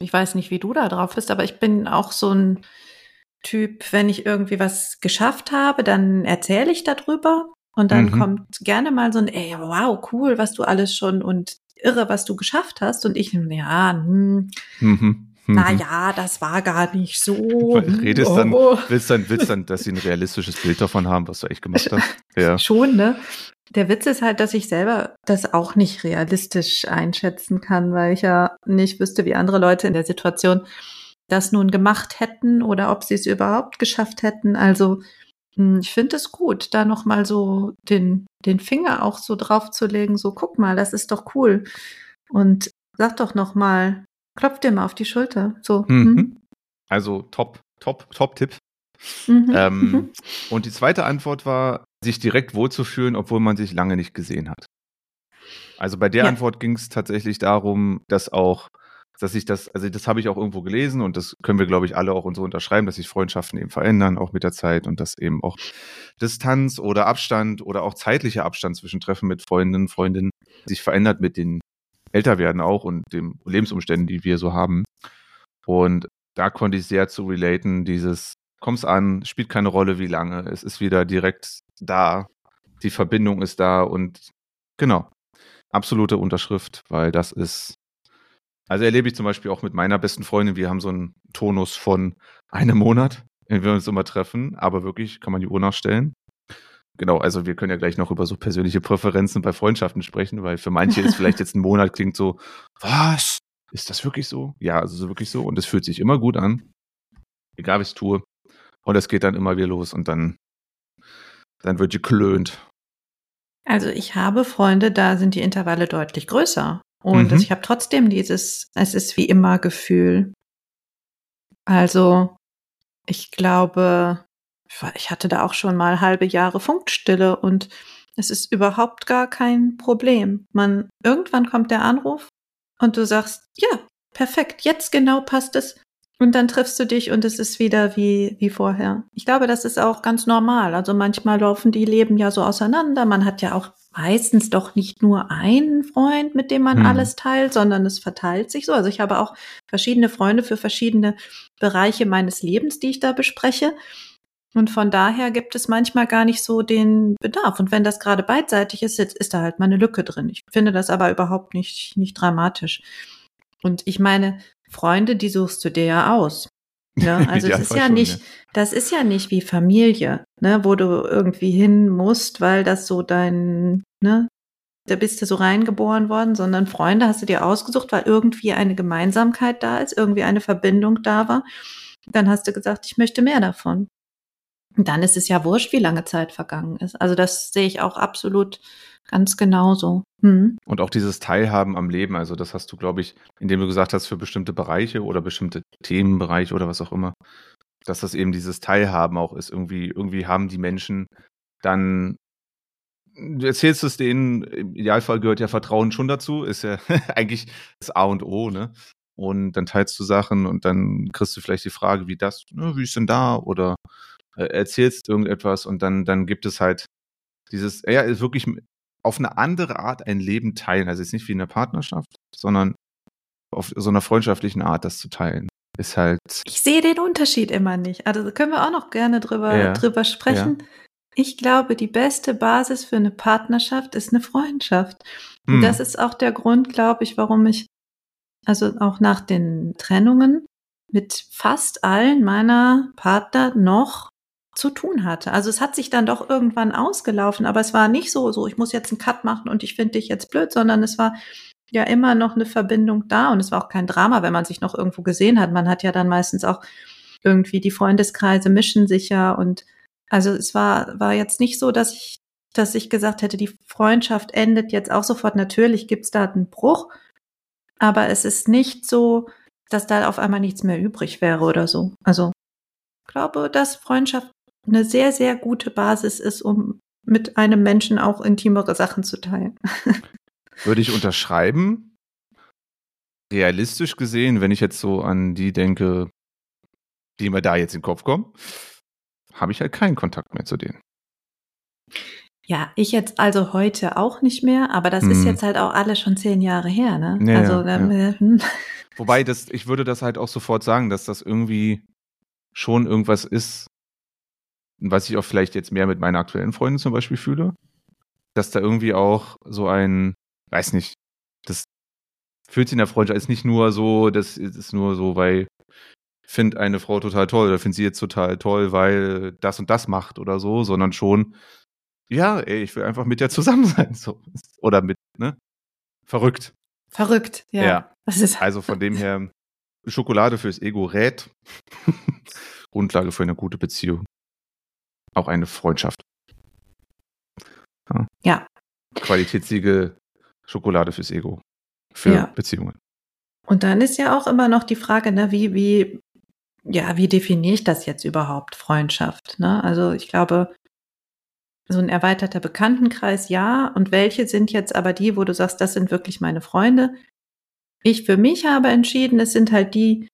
ich weiß nicht, wie du da drauf bist, aber ich bin auch so ein Typ, wenn ich irgendwie was geschafft habe, dann erzähle ich darüber und dann Mhm. kommt gerne mal so ein, ey, wow, cool, was du alles schon und irre, was du geschafft hast. Und ich, ja, hm, Mhm. Mhm. ja, das war gar nicht so. [LAUGHS] Redest dann- Oh. Willst dann, willst dann, dass sie ein realistisches Bild davon haben, was du echt gemacht hast? [LAUGHS] Ja. Schon, ne? Der Witz ist halt, dass ich selber das auch nicht realistisch einschätzen kann, weil ich ja nicht wüsste, wie andere Leute in der Situation das nun gemacht hätten oder ob sie es überhaupt geschafft hätten. Also ich finde es gut, da nochmal so den, den Finger auch so drauf zu legen, so guck mal, das ist doch cool. Und sag doch nochmal, klopf dir mal auf die Schulter. So. hm, Mhm. Also top, top, top Tipp. mhm, Ähm, mhm. und die zweite Antwort war, sich direkt wohlzufühlen, obwohl man sich lange nicht gesehen hat. Also bei der Ja. Antwort ging es tatsächlich darum, dass auch, dass sich das, also das habe ich auch irgendwo gelesen und das können wir, glaube ich, alle auch uns so unterschreiben, dass sich Freundschaften eben verändern, auch mit der Zeit und dass eben auch Distanz oder Abstand oder auch zeitlicher Abstand zwischen Treffen mit Freundinnen, Freundinnen sich verändert mit den Älterwerden auch und den Lebensumständen, die wir so haben. Und da konnte ich sehr zu relaten, dieses komm's an, spielt keine Rolle, wie lange, es ist wieder direkt da, die Verbindung ist da und genau, absolute Unterschrift, weil das ist, also erlebe ich zum Beispiel auch mit meiner besten Freundin, wir haben so einen Tonus von einem Monat, wenn wir uns immer treffen, aber wirklich kann man die Uhr nachstellen. Genau, also wir können ja gleich noch über so persönliche Präferenzen bei Freundschaften sprechen, weil für manche ist vielleicht jetzt ein [LAUGHS] Monat klingt so, was? Ist das wirklich so? Ja, also so wirklich so und es fühlt sich immer gut an, egal wie ich es tue. Und es geht dann immer wieder los und dann, dann wird geklönt. Also ich habe Freunde, da sind die Intervalle deutlich größer. Und Mhm. ich habe trotzdem dieses, es ist wie immer Gefühl. Also ich glaube, ich hatte da auch schon mal halbe Jahre Funkstille und es ist überhaupt gar kein Problem. Man, irgendwann kommt der Anruf und du sagst, ja, perfekt, jetzt genau passt es. Und dann triffst du dich und es ist wieder wie, wie vorher. Ich glaube, das ist auch ganz normal. Also manchmal laufen die Leben ja so auseinander. Man hat ja auch meistens doch nicht nur einen Freund, mit dem man Hm. alles teilt, sondern es verteilt sich so. Also ich habe auch verschiedene Freunde für verschiedene Bereiche meines Lebens, die ich da bespreche. Und von daher gibt es manchmal gar nicht so den Bedarf. Und wenn das gerade beidseitig ist, jetzt ist da halt mal eine Lücke drin. Ich finde das aber überhaupt nicht, nicht dramatisch. Und ich meine, Freunde, die suchst du dir ja aus. [LAUGHS] Ne? Also es ist ja schon, nicht, das ist ja nicht wie Familie, ne, wo du irgendwie hin musst, weil das so dein, ne, da bist du so reingeboren worden, sondern Freunde hast du dir ausgesucht, weil irgendwie eine Gemeinsamkeit da ist, irgendwie eine Verbindung da war. Dann hast du gesagt, ich möchte mehr davon. Und dann ist es ja wurscht, wie lange Zeit vergangen ist. Also das sehe ich auch absolut ganz genauso. Hm. Und auch dieses Teilhaben am Leben, also das hast du, glaube ich, indem du gesagt hast, für bestimmte Bereiche oder bestimmte Themenbereiche oder was auch immer, dass das eben dieses Teilhaben auch ist. Irgendwie, irgendwie haben die Menschen dann, du erzählst es denen, im Idealfall gehört ja Vertrauen schon dazu, ist ja [LAUGHS] eigentlich das A und O, ne? Und dann teilst du Sachen und dann kriegst du vielleicht die Frage, wie das, ne, wie ist denn da? Oder äh, erzählst irgendetwas und dann, dann gibt es halt dieses, ja, ist wirklich auf eine andere Art ein Leben teilen. Also jetzt nicht wie in einer Partnerschaft, sondern auf so einer freundschaftlichen Art das zu teilen. Ist halt, Ich sehe den Unterschied immer nicht. Also da können wir auch noch gerne drüber, Ja, drüber sprechen. Ich glaube, die beste Basis für eine Partnerschaft ist eine Freundschaft. Und hm, das ist auch der Grund, glaube ich, warum ich, also auch nach den Trennungen, mit fast allen meiner Partner noch zu tun hatte. Also es hat sich dann doch irgendwann ausgelaufen, aber es war nicht so, so ich muss jetzt einen Cut machen und ich finde dich jetzt blöd, sondern es war ja immer noch eine Verbindung da und es war auch kein Drama, wenn man sich noch irgendwo gesehen hat. Man hat ja dann meistens auch irgendwie die Freundeskreise mischen sich ja und also es war war jetzt nicht so, dass ich dass ich gesagt hätte, die Freundschaft endet jetzt auch sofort. Natürlich gibt's da einen Bruch, aber es ist nicht so, dass da auf einmal nichts mehr übrig wäre oder so. Also ich glaube, dass Freundschaft eine sehr, sehr gute Basis ist, um mit einem Menschen auch intimere Sachen zu teilen. [LAUGHS] würde ich unterschreiben. Realistisch gesehen, wenn ich jetzt so an die denke, die mir da jetzt in den Kopf kommen, habe ich halt keinen Kontakt mehr zu denen. Ja, ich jetzt also heute auch nicht mehr, aber das ist Mhm. jetzt halt auch alle schon zehn Jahre her, ne? Ja, also ja, dann, ja. äh, hm. Wobei, das, ich würde das halt auch sofort sagen, dass das irgendwie schon irgendwas ist, was ich auch vielleicht jetzt mehr mit meiner aktuellen Freundin zum Beispiel fühle. Dass da irgendwie auch so ein, weiß nicht, das fühlt sich in der Freundschaft ist nicht nur so, das ist nur so, weil ich finde eine Frau total toll oder finde sie jetzt total toll, weil das und das macht oder so, sondern schon, ja, ey, ich will einfach mit der zusammen [LAUGHS] sein. So. Oder mit, ne? Verrückt. verrückt, ja. Ja. Das ist Also von dem her, Schokolade fürs Ego rät. [LAUGHS] Grundlage für eine gute Beziehung. Auch eine Freundschaft. ja. Qualitätssiegel Schokolade fürs Ego. Für Ja. Beziehungen. Und dann ist ja auch immer noch die Frage, ne, wie, wie, ja, wie definiere ich das jetzt überhaupt, Freundschaft? Ne? Also ich glaube, so ein erweiterter Bekanntenkreis, ja. Und welche sind jetzt aber die, wo du sagst, das sind wirklich meine Freunde? Ich für mich habe entschieden, es sind halt die,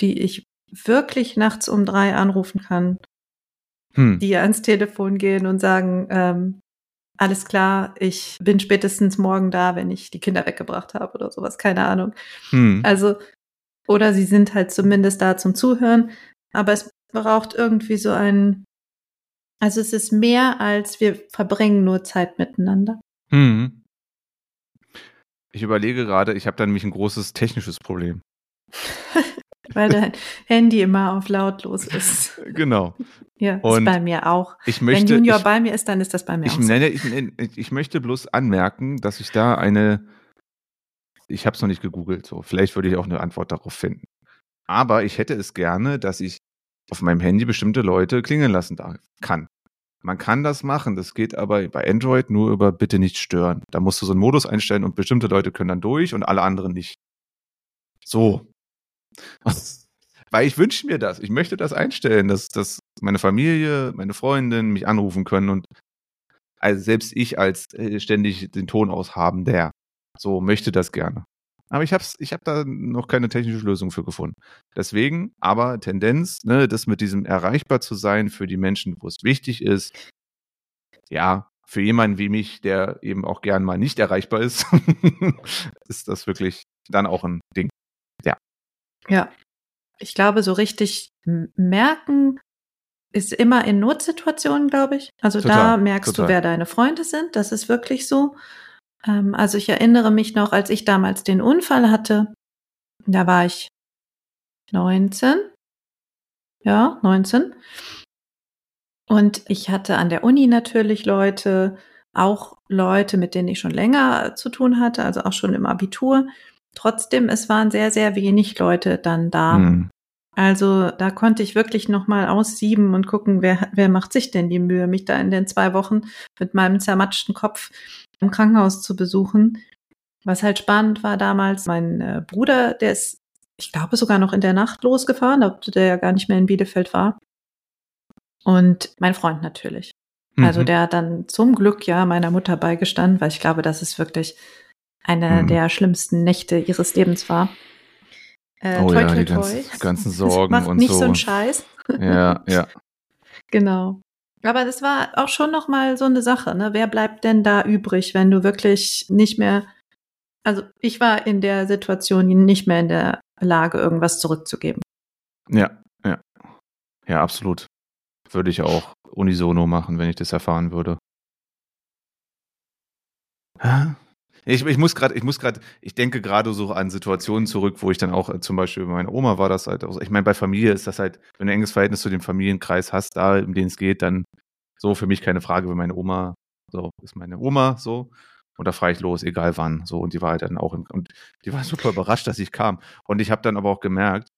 die ich wirklich nachts um drei anrufen kann, Hm. die ans Telefon gehen und sagen, ähm, alles klar, ich bin spätestens morgen da, wenn ich die Kinder weggebracht habe oder sowas, keine Ahnung. Hm. Also, oder sie sind halt zumindest da zum Zuhören, aber es braucht irgendwie so einen, also es ist mehr als wir verbringen nur Zeit miteinander. Hm. Ich überlege gerade, ich habe da nämlich ein großes technisches Problem. [LAUGHS] Weil dein Handy immer auf lautlos ist. Genau. Ja, ist Und bei mir auch. Ich Wenn möchte, Junior ich, bei mir ist, dann ist das bei mir ich, auch so. nenne, ich, ich möchte bloß anmerken, dass ich da eine, ich habe es noch nicht gegoogelt, so vielleicht würde ich auch eine Antwort darauf finden. Aber ich hätte es gerne, dass ich auf meinem Handy bestimmte Leute klingeln lassen darf, kann. Man kann das machen, das geht aber bei Android nur über bitte nicht stören. Da musst du so einen Modus einstellen und bestimmte Leute können dann durch und alle anderen nicht. So. [LAUGHS] Weil ich wünsche mir das. Ich möchte das einstellen, dass, dass meine Familie, meine Freundin mich anrufen können und also selbst ich als äh, ständig den Ton aushaben, der so möchte das gerne. Aber ich habe ich hab da noch keine technische Lösung für gefunden. Deswegen, aber Tendenz, ne, das mit diesem erreichbar zu sein für die Menschen, wo es wichtig ist, ja, für jemanden wie mich, der eben auch gern mal nicht erreichbar ist, [LAUGHS] ist das wirklich dann auch ein Ding. Ja. Ich glaube, so richtig merken ist immer in Notsituationen, glaube ich. Also total, da merkst total. du, wer deine Freunde sind. Das ist wirklich so. Ähm, also ich erinnere mich noch, als ich damals den Unfall hatte, da war ich 19. Ja, 19. Und ich hatte an der Uni natürlich Leute, auch Leute, mit denen ich schon länger zu tun hatte, also auch schon im Abitur. Trotzdem, es waren sehr, sehr wenig Leute dann da. Mhm. Also da konnte ich wirklich nochmal aussieben und gucken, wer, wer macht sich denn die Mühe, mich da in den zwei Wochen mit meinem zermatschten Kopf im Krankenhaus zu besuchen. Was halt spannend war damals, mein äh, Bruder, der ist, ich glaube, sogar noch in der Nacht losgefahren, obwohl der ja gar nicht mehr in Bielefeld war. Und mein Freund natürlich. Also mhm. Also der hat dann zum Glück ja meiner Mutter beigestanden, weil ich glaube, dass es wirklich eine mhm. der schlimmsten Nächte ihres Lebens war. Äh, oh toi, ja, toi, die toi. Ganzen, [LAUGHS] ganzen Sorgen macht und nicht so. so einen Scheiß. Ja, ja. [LAUGHS] genau. Aber das war auch schon noch mal so eine Sache, ne? Wer bleibt denn da übrig, wenn du wirklich nicht mehr also ich war in der Situation nicht mehr in der Lage irgendwas zurückzugeben. Ja, ja. Ja, absolut. Würde ich auch unisono machen, wenn ich das erfahren würde. Ich, ich muss gerade, ich muss gerade, ich denke gerade so an Situationen zurück, wo ich dann auch äh, zum Beispiel bei meiner Oma war das halt auch, ich meine, bei Familie ist das halt, wenn du ein enges Verhältnis zu dem Familienkreis hast, da, um den es geht, dann so für mich keine Frage, wenn meine Oma, so ist meine Oma, so. Und da fahre ich los, egal wann. So, und die war halt dann auch, in, und die war [LAUGHS] super überrascht, dass ich kam. Und ich habe dann aber auch gemerkt,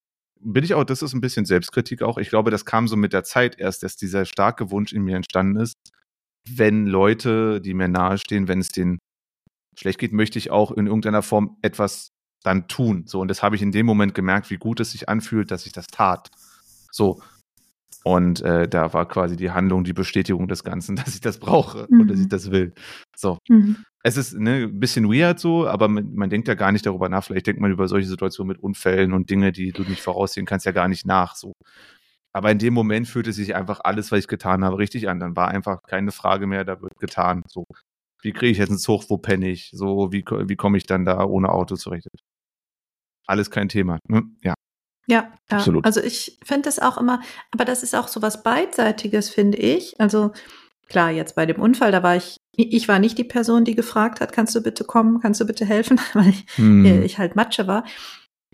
bin ich auch, das ist ein bisschen Selbstkritik auch. Ich glaube, das kam so mit der Zeit erst, dass dieser starke Wunsch in mir entstanden ist, wenn Leute, die mir nahestehen, wenn es denen schlecht geht, möchte ich auch in irgendeiner Form etwas dann tun. So, und das habe ich in dem Moment gemerkt, wie gut es sich anfühlt, dass ich das tat. So. Und äh, da war quasi die Handlung, die Bestätigung des Ganzen, [LAUGHS] dass ich das brauche mhm. und dass ich mhm. das will. So. Mhm. Es ist ne, ein bisschen weird so, aber man, man, denkt ja gar nicht darüber nach. Vielleicht denkt man über solche Situationen mit Unfällen und Dinge, die du nicht voraussehen kannst, ja gar nicht nach. So. Aber in dem Moment fühlte sich einfach alles, was ich getan habe, richtig an. Dann war einfach keine Frage mehr, da wird getan. So wie kriege ich jetzt einen Zug, wo penne ich? So, wie, wie komme ich dann da ohne Auto zurecht? Alles kein Thema. Ne? Ja. Ja, ja, absolut. Also ich finde das auch immer, aber das ist auch so was Beidseitiges, finde ich. Also klar, jetzt bei dem Unfall, da war ich, ich war nicht die Person, die gefragt hat, kannst du bitte kommen, kannst du bitte helfen, [LAUGHS] weil ich, hm. ich halt Matsche war.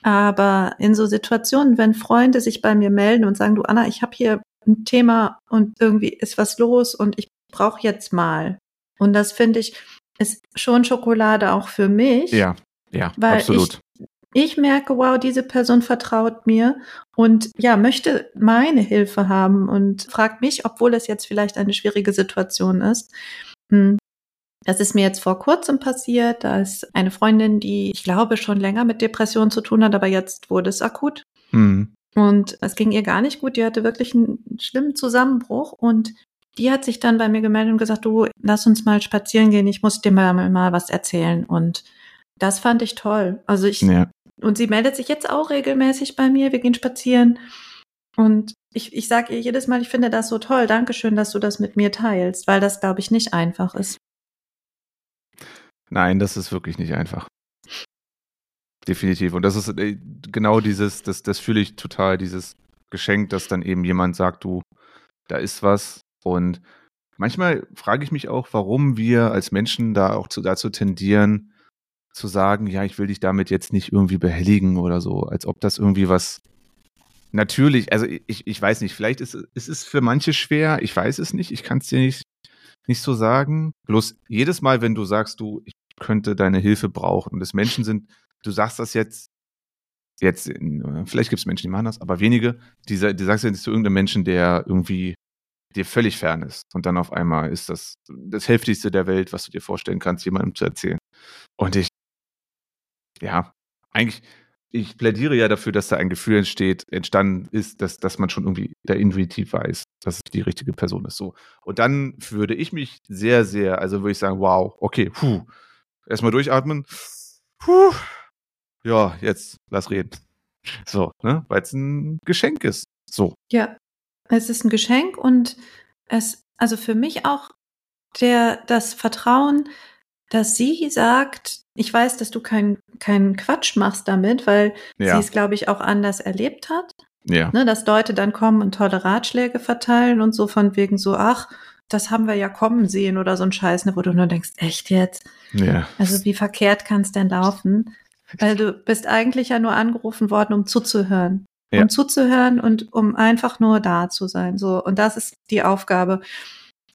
Aber in so Situationen, wenn Freunde sich bei mir melden und sagen, du Anna, ich habe hier ein Thema und irgendwie ist was los und ich brauche jetzt mal und das finde ich, ist schon Schokolade auch für mich. Ja, ja, weil absolut. Ich, ich merke, wow, diese Person vertraut mir und ja, möchte meine Hilfe haben und fragt mich, obwohl es jetzt vielleicht eine schwierige Situation ist. Hm, das ist mir jetzt vor kurzem passiert. Da ist eine Freundin, die ich glaube schon länger mit Depressionen zu tun hat, aber jetzt wurde es akut. Mhm. Und es ging ihr gar nicht gut. Die hatte wirklich einen schlimmen Zusammenbruch und die hat sich dann bei mir gemeldet und gesagt, du, lass uns mal spazieren gehen, ich muss dir mal, mal was erzählen. Und das fand ich toll. Also ich, ja. und sie meldet sich jetzt auch regelmäßig bei mir, wir gehen spazieren. Und ich, ich sage ihr jedes Mal, ich finde das so toll, Dankeschön, dass du das mit mir teilst, weil das, glaube ich, nicht einfach ist. Nein, das ist wirklich nicht einfach. Definitiv. Und das ist äh, genau dieses, das, das fühle ich total, dieses Geschenk, dass dann eben jemand sagt, du, da ist was, und manchmal frage ich mich auch, warum wir als Menschen da auch zu, dazu tendieren, zu sagen, ja, ich will dich damit jetzt nicht irgendwie behelligen oder so, als ob das irgendwie was natürlich, also ich, ich weiß nicht, vielleicht ist, ist es für manche schwer, ich weiß es nicht, ich kann es dir nicht, nicht so sagen. Bloß jedes Mal, wenn du sagst, du, ich könnte deine Hilfe brauchen und es Menschen sind, du sagst das jetzt, jetzt, in, vielleicht gibt es Menschen, die machen das, aber wenige, die, die sagst du jetzt zu irgendeinem Menschen, der irgendwie dir völlig fern ist. Und dann auf einmal ist das das Heftigste der Welt, was du dir vorstellen kannst, jemandem zu erzählen. Und ich, ja, eigentlich, ich plädiere ja dafür, dass da ein Gefühl entsteht, entstanden ist, dass, dass man schon irgendwie da intuitiv weiß, dass es die richtige Person ist. So. Und dann würde ich mich sehr, sehr, also würde ich sagen, wow, okay, puh, erstmal durchatmen, puh, ja, jetzt lass reden. So, ne? Weil es ein Geschenk ist. So. Ja, es ist ein Geschenk und es, also für mich auch der, das Vertrauen, dass sie sagt, ich weiß, dass du keinen keinen Quatsch machst damit, weil Ja. sie es, glaube ich, auch anders erlebt hat. Ja. Ne, dass Leute dann kommen und tolle Ratschläge verteilen und so von wegen so, ach, das haben wir ja kommen sehen oder so ein Scheiß, ne, wo du nur denkst, echt jetzt? Ja. Also wie verkehrt kann es denn laufen? Weil du bist eigentlich ja nur angerufen worden, um zuzuhören. Ja. Um zuzuhören und um einfach nur da zu sein. So, und das ist die Aufgabe.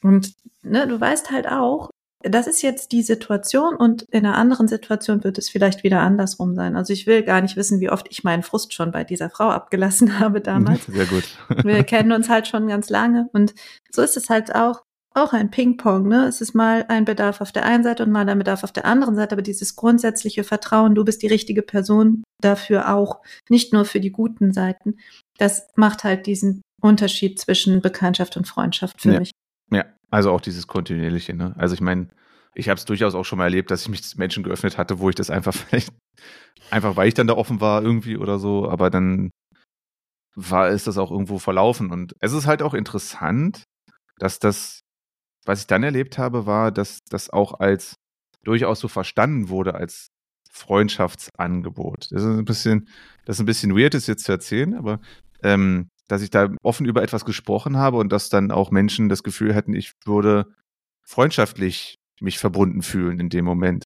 Und ne, du weißt halt auch, das ist jetzt die Situation und in einer anderen Situation wird es vielleicht wieder andersrum sein. Also ich will gar nicht wissen, wie oft ich meinen Frust schon bei dieser Frau abgelassen [LAUGHS] habe [LAUGHS] damals. Sehr gut. Wir kennen uns halt schon ganz lange und so ist es halt auch auch ein Ping-Pong, ne? Es ist mal ein Bedarf auf der einen Seite und mal ein Bedarf auf der anderen Seite, aber dieses grundsätzliche Vertrauen, du bist die richtige Person dafür auch, nicht nur für die guten Seiten. Das macht halt diesen Unterschied zwischen Bekanntschaft und Freundschaft für Ja. mich. Ja, also auch dieses kontinuierliche, ne? Also ich meine, ich habe es durchaus auch schon mal erlebt, dass ich mich Menschen geöffnet hatte, wo ich das einfach [LAUGHS] vielleicht, einfach weil ich dann da offen war irgendwie oder so, aber dann war ist das auch irgendwo verlaufen. Und es ist halt auch interessant, dass das, was ich dann erlebt habe, war, dass das auch als durchaus so verstanden wurde als Freundschaftsangebot. Das ist ein bisschen, das ist ein bisschen weird, das jetzt zu erzählen, aber ähm, dass ich da offen über etwas gesprochen habe und dass dann auch Menschen das Gefühl hätten, ich würde freundschaftlich mich verbunden fühlen in dem Moment.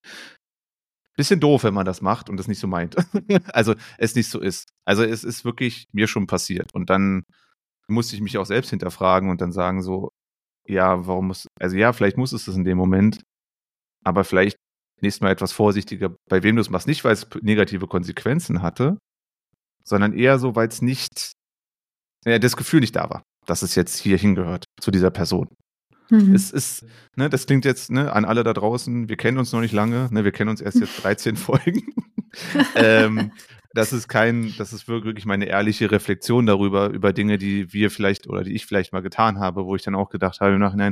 Bisschen doof, wenn man das macht und das nicht so meint. [LAUGHS] also es nicht so ist. Also es ist wirklich mir schon passiert. Und dann musste ich mich auch selbst hinterfragen und dann sagen so, ja, warum muss, also ja, vielleicht muss es das in dem Moment, aber vielleicht nächstes Mal etwas vorsichtiger, bei wem du es machst. Nicht, weil es negative Konsequenzen hatte, sondern eher so, weil es nicht, ja, das Gefühl nicht da war, dass es jetzt hier hingehört, zu dieser Person. Mhm. Es ist, ne, das klingt jetzt ne, an alle da draußen, wir kennen uns noch nicht lange, ne, wir kennen uns erst jetzt 13 [LAUGHS] Folgen. [LAUGHS] ähm, das ist kein, das ist wirklich meine ehrliche Reflexion darüber, über Dinge, die wir vielleicht oder die ich vielleicht mal getan habe, wo ich dann auch gedacht habe im Nachhinein,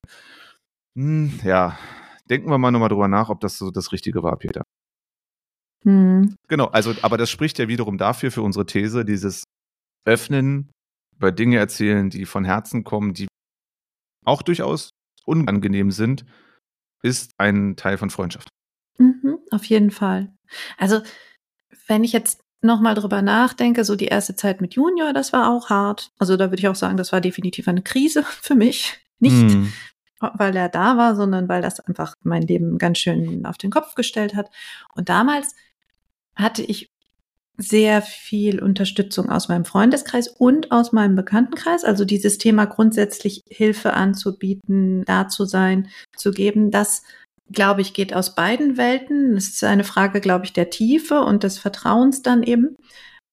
hm, ja, denken wir mal nochmal drüber nach, ob das so das Richtige war, Peter. Mhm. Genau, also, aber das spricht ja wiederum dafür, für unsere These, dieses Öffnen, über Dinge erzählen, die von Herzen kommen, die auch durchaus unangenehm sind, ist ein Teil von Freundschaft. Mhm, auf jeden Fall. Also, wenn ich jetzt nochmal drüber nachdenke, so die erste Zeit mit Junior, das war auch hart. Also da würde ich auch sagen, das war definitiv eine Krise [LAUGHS] für mich. Nicht, Hm. weil er da war, sondern weil das einfach mein Leben ganz schön auf den Kopf gestellt hat. Und damals hatte ich sehr viel Unterstützung aus meinem Freundeskreis und aus meinem Bekanntenkreis. Also dieses Thema grundsätzlich Hilfe anzubieten, da zu sein, zu geben, das glaube ich, geht aus beiden Welten. Es ist eine Frage, glaube ich, der Tiefe und des Vertrauens dann eben.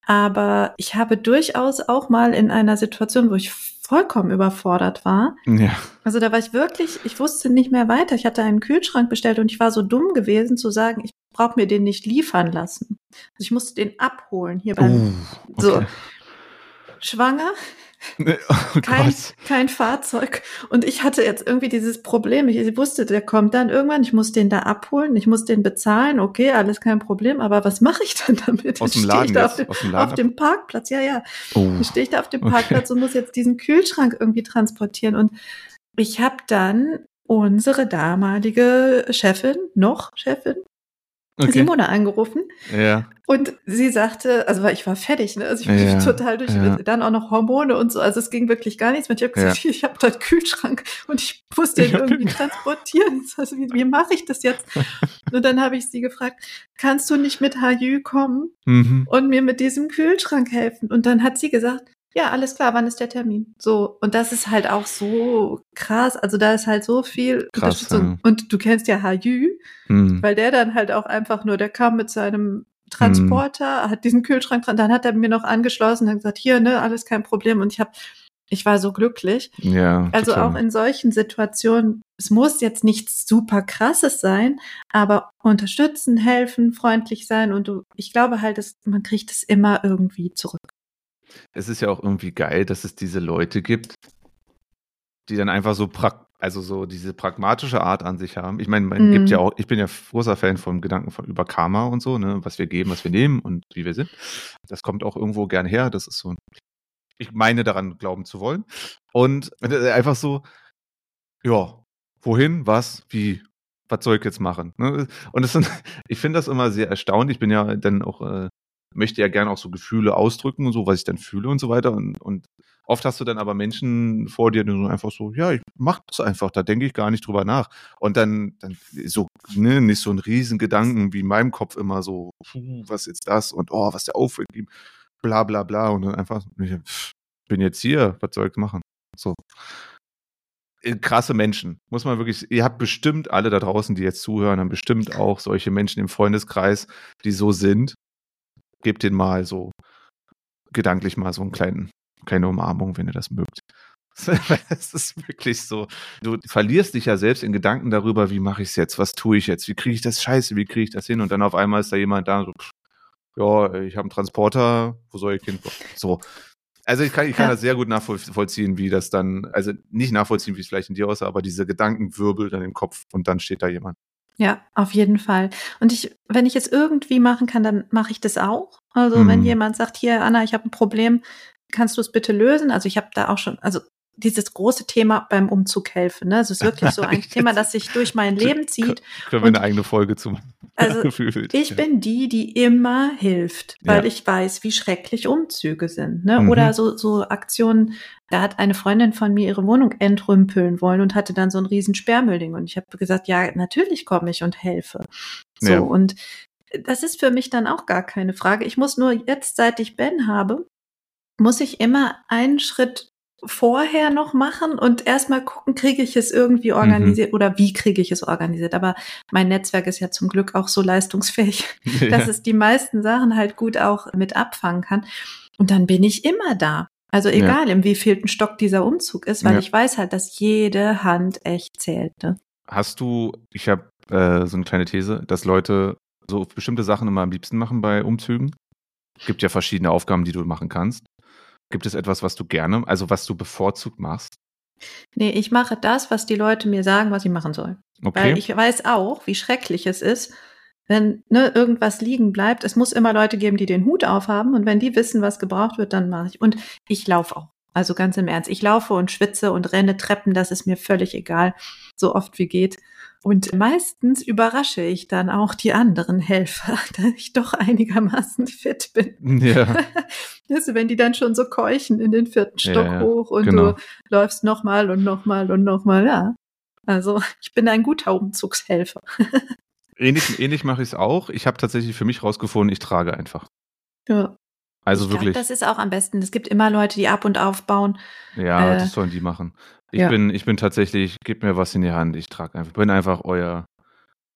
Aber ich habe durchaus auch mal in einer Situation, wo ich vollkommen überfordert war. Ja. Also da war ich wirklich, ich wusste nicht mehr weiter. Ich hatte einen Kühlschrank bestellt und ich war so dumm gewesen zu sagen, ich brauche mir den nicht liefern lassen. Also ich musste den abholen hier beim Uh, so okay. schwanger, [LAUGHS] Oh kein, kein Fahrzeug. Und ich hatte jetzt irgendwie dieses Problem. Ich wusste, der kommt dann irgendwann. Ich muss den da abholen. Ich muss den bezahlen. Okay, alles kein Problem. Aber was mache ich dann damit? Aus dem Laden ich da auf dem, Aus dem Laden auf dem Parkplatz. Ja, ja. Oh. Dann stehe ich da auf dem Okay. Parkplatz und muss jetzt diesen Kühlschrank irgendwie transportieren. Und ich habe dann unsere damalige Chefin, noch Chefin, Okay. Simone angerufen Ja. und sie sagte, also weil ich war fertig, ne? Also ich war Ja, total durch, ja. dann auch noch Hormone und so. Also es ging wirklich gar nichts mehr. Ich habe gesagt, [LAUGHS] ich habe da einen Kühlschrank und ich muss den Ich irgendwie [LAUGHS] transportieren. [LAUGHS] Also wie, wie mache ich das jetzt? Und dann habe ich sie gefragt, kannst du nicht mit Hajü kommen Mhm. und mir mit diesem Kühlschrank helfen? Und dann hat sie gesagt, ja, alles klar, wann ist der Termin? So, und das ist halt auch so krass. Also da ist halt so viel Krass, Unterstützung. ja. Und du kennst ja Hajü, Mhm. weil der dann halt auch einfach nur, der kam mit seinem Transporter, hat diesen Kühlschrank dran, dann hat er mir noch angeschlossen und gesagt, hier, ne, alles kein Problem. Und ich habe, ich war so glücklich. Ja. Also total. auch in solchen Situationen, es muss jetzt nichts super krasses sein, aber unterstützen, helfen, freundlich sein und du, ich glaube halt, dass man kriegt es immer irgendwie zurück. Es ist ja auch irgendwie geil, dass es diese Leute gibt, die dann einfach so also so diese pragmatische Art an sich haben. Ich meine, man mhm. gibt ja auch, ich bin ja großer Fan vom Gedanken von über Karma und so, ne, was wir geben, was wir nehmen und wie wir sind. Das kommt auch irgendwo gern her. Das ist so, ich meine daran glauben zu wollen. Und einfach so, ja, wohin, was, wie, was soll ich jetzt machen? Ne? Und das sind, [LAUGHS] ich finde das immer sehr erstaunlich. Ich bin ja dann auch, äh, möchte ja gerne auch so Gefühle ausdrücken und so, was ich dann fühle und so weiter. Und, und oft hast du dann aber Menschen vor dir, die so einfach so, ja, ich mach das einfach, da denke ich gar nicht drüber nach. Und dann, dann so, ne, nicht so ein Riesengedanken wie in meinem Kopf immer so, puh, was ist das? Und oh, was der Aufwand gibt, bla bla bla. Und dann einfach, ich bin jetzt hier, was soll ich machen? So. Äh, krasse Menschen, muss man wirklich, ihr habt bestimmt alle da draußen, die jetzt zuhören, haben bestimmt auch solche Menschen im Freundeskreis, die so sind. Gebt denen mal so gedanklich mal so einen kleinen, kleine Umarmung, wenn ihr das mögt. [LAUGHS] Es ist wirklich so. Du verlierst dich ja selbst in Gedanken darüber, wie mache ich es jetzt, was tue ich jetzt, wie kriege ich das Scheiße, wie kriege ich das hin? Und dann auf einmal ist da jemand da, so, pff, ja, ich habe einen Transporter, wo soll ich hin? So, also ich kann, ich kann ja. das sehr gut nachvollziehen, wie das dann, also nicht nachvollziehen, wie es vielleicht in dir aussah, aber diese Gedanken wirbelt dann im Kopf und dann steht da jemand. Ja, auf jeden Fall. Und ich, wenn ich es irgendwie machen kann, dann mache ich das auch. Also mhm. wenn jemand sagt, hier Anna, ich habe ein Problem, kannst du es bitte lösen? Also ich habe da auch schon, also dieses große Thema beim Umzug helfen. Ne? Es ist wirklich so ein [LAUGHS] Thema, das sich durch mein Leben zieht. Können wir eine eigene Folge zum also [LAUGHS] Ich bin die, die immer hilft, weil ja. ich weiß, wie schrecklich Umzüge sind. Ne? Mhm. Oder so, so Aktionen, da hat eine Freundin von mir ihre Wohnung entrümpeln wollen und hatte dann so ein riesen Sperrmüllding. Und ich habe gesagt, ja, natürlich komme ich und helfe. So, ja. und das ist für mich dann auch gar keine Frage. Ich muss nur jetzt, seit ich Ben habe, muss ich immer einen Schritt vorher noch machen und erstmal gucken, kriege ich es irgendwie mhm. organisiert mhm. oder wie kriege ich es organisiert. Aber mein Netzwerk ist ja zum Glück auch so leistungsfähig, [LAUGHS] ja. dass es die meisten Sachen halt gut auch mit abfangen kann. Und dann bin ich immer da. Also egal, ja. im wievielten Stock dieser Umzug ist, weil ja. ich weiß halt, dass jede Hand echt zählt. Ne? Hast du, ich habe äh, so eine kleine These, dass Leute so bestimmte Sachen immer am liebsten machen bei Umzügen? Gibt ja verschiedene Aufgaben, die du machen kannst. Gibt es etwas, was du gerne, also was du bevorzugt machst? Nee, ich mache das, was die Leute mir sagen, was ich machen soll. Okay. Weil ich weiß auch, wie schrecklich es ist, wenn ne, irgendwas liegen bleibt. Es muss immer Leute geben, die den Hut aufhaben und wenn die wissen, was gebraucht wird, dann mache ich. Und ich laufe auch. Also ganz im Ernst. Ich laufe und schwitze und renne Treppen, das ist mir völlig egal, so oft wie geht. Und meistens überrasche ich dann auch die anderen Helfer, [LAUGHS] dass ich doch einigermaßen fit bin. Ja. [LAUGHS] Also wenn die dann schon so keuchen in den vierten Stock ja, ja. hoch und genau. du läufst nochmal und nochmal und nochmal, ja. Also ich bin ein guter Umzugshelfer. [LAUGHS] ähnlich ähnlich mache ich es auch. Ich habe tatsächlich für mich rausgefunden, ich trage einfach. Ja. Also ich wirklich. Glaub, das ist auch am besten. Es gibt immer Leute, die ab und aufbauen. Ja, äh, das sollen die machen. Ich ja. bin, ich bin tatsächlich, gebt mir was in die Hand, ich trage einfach, bin einfach euer,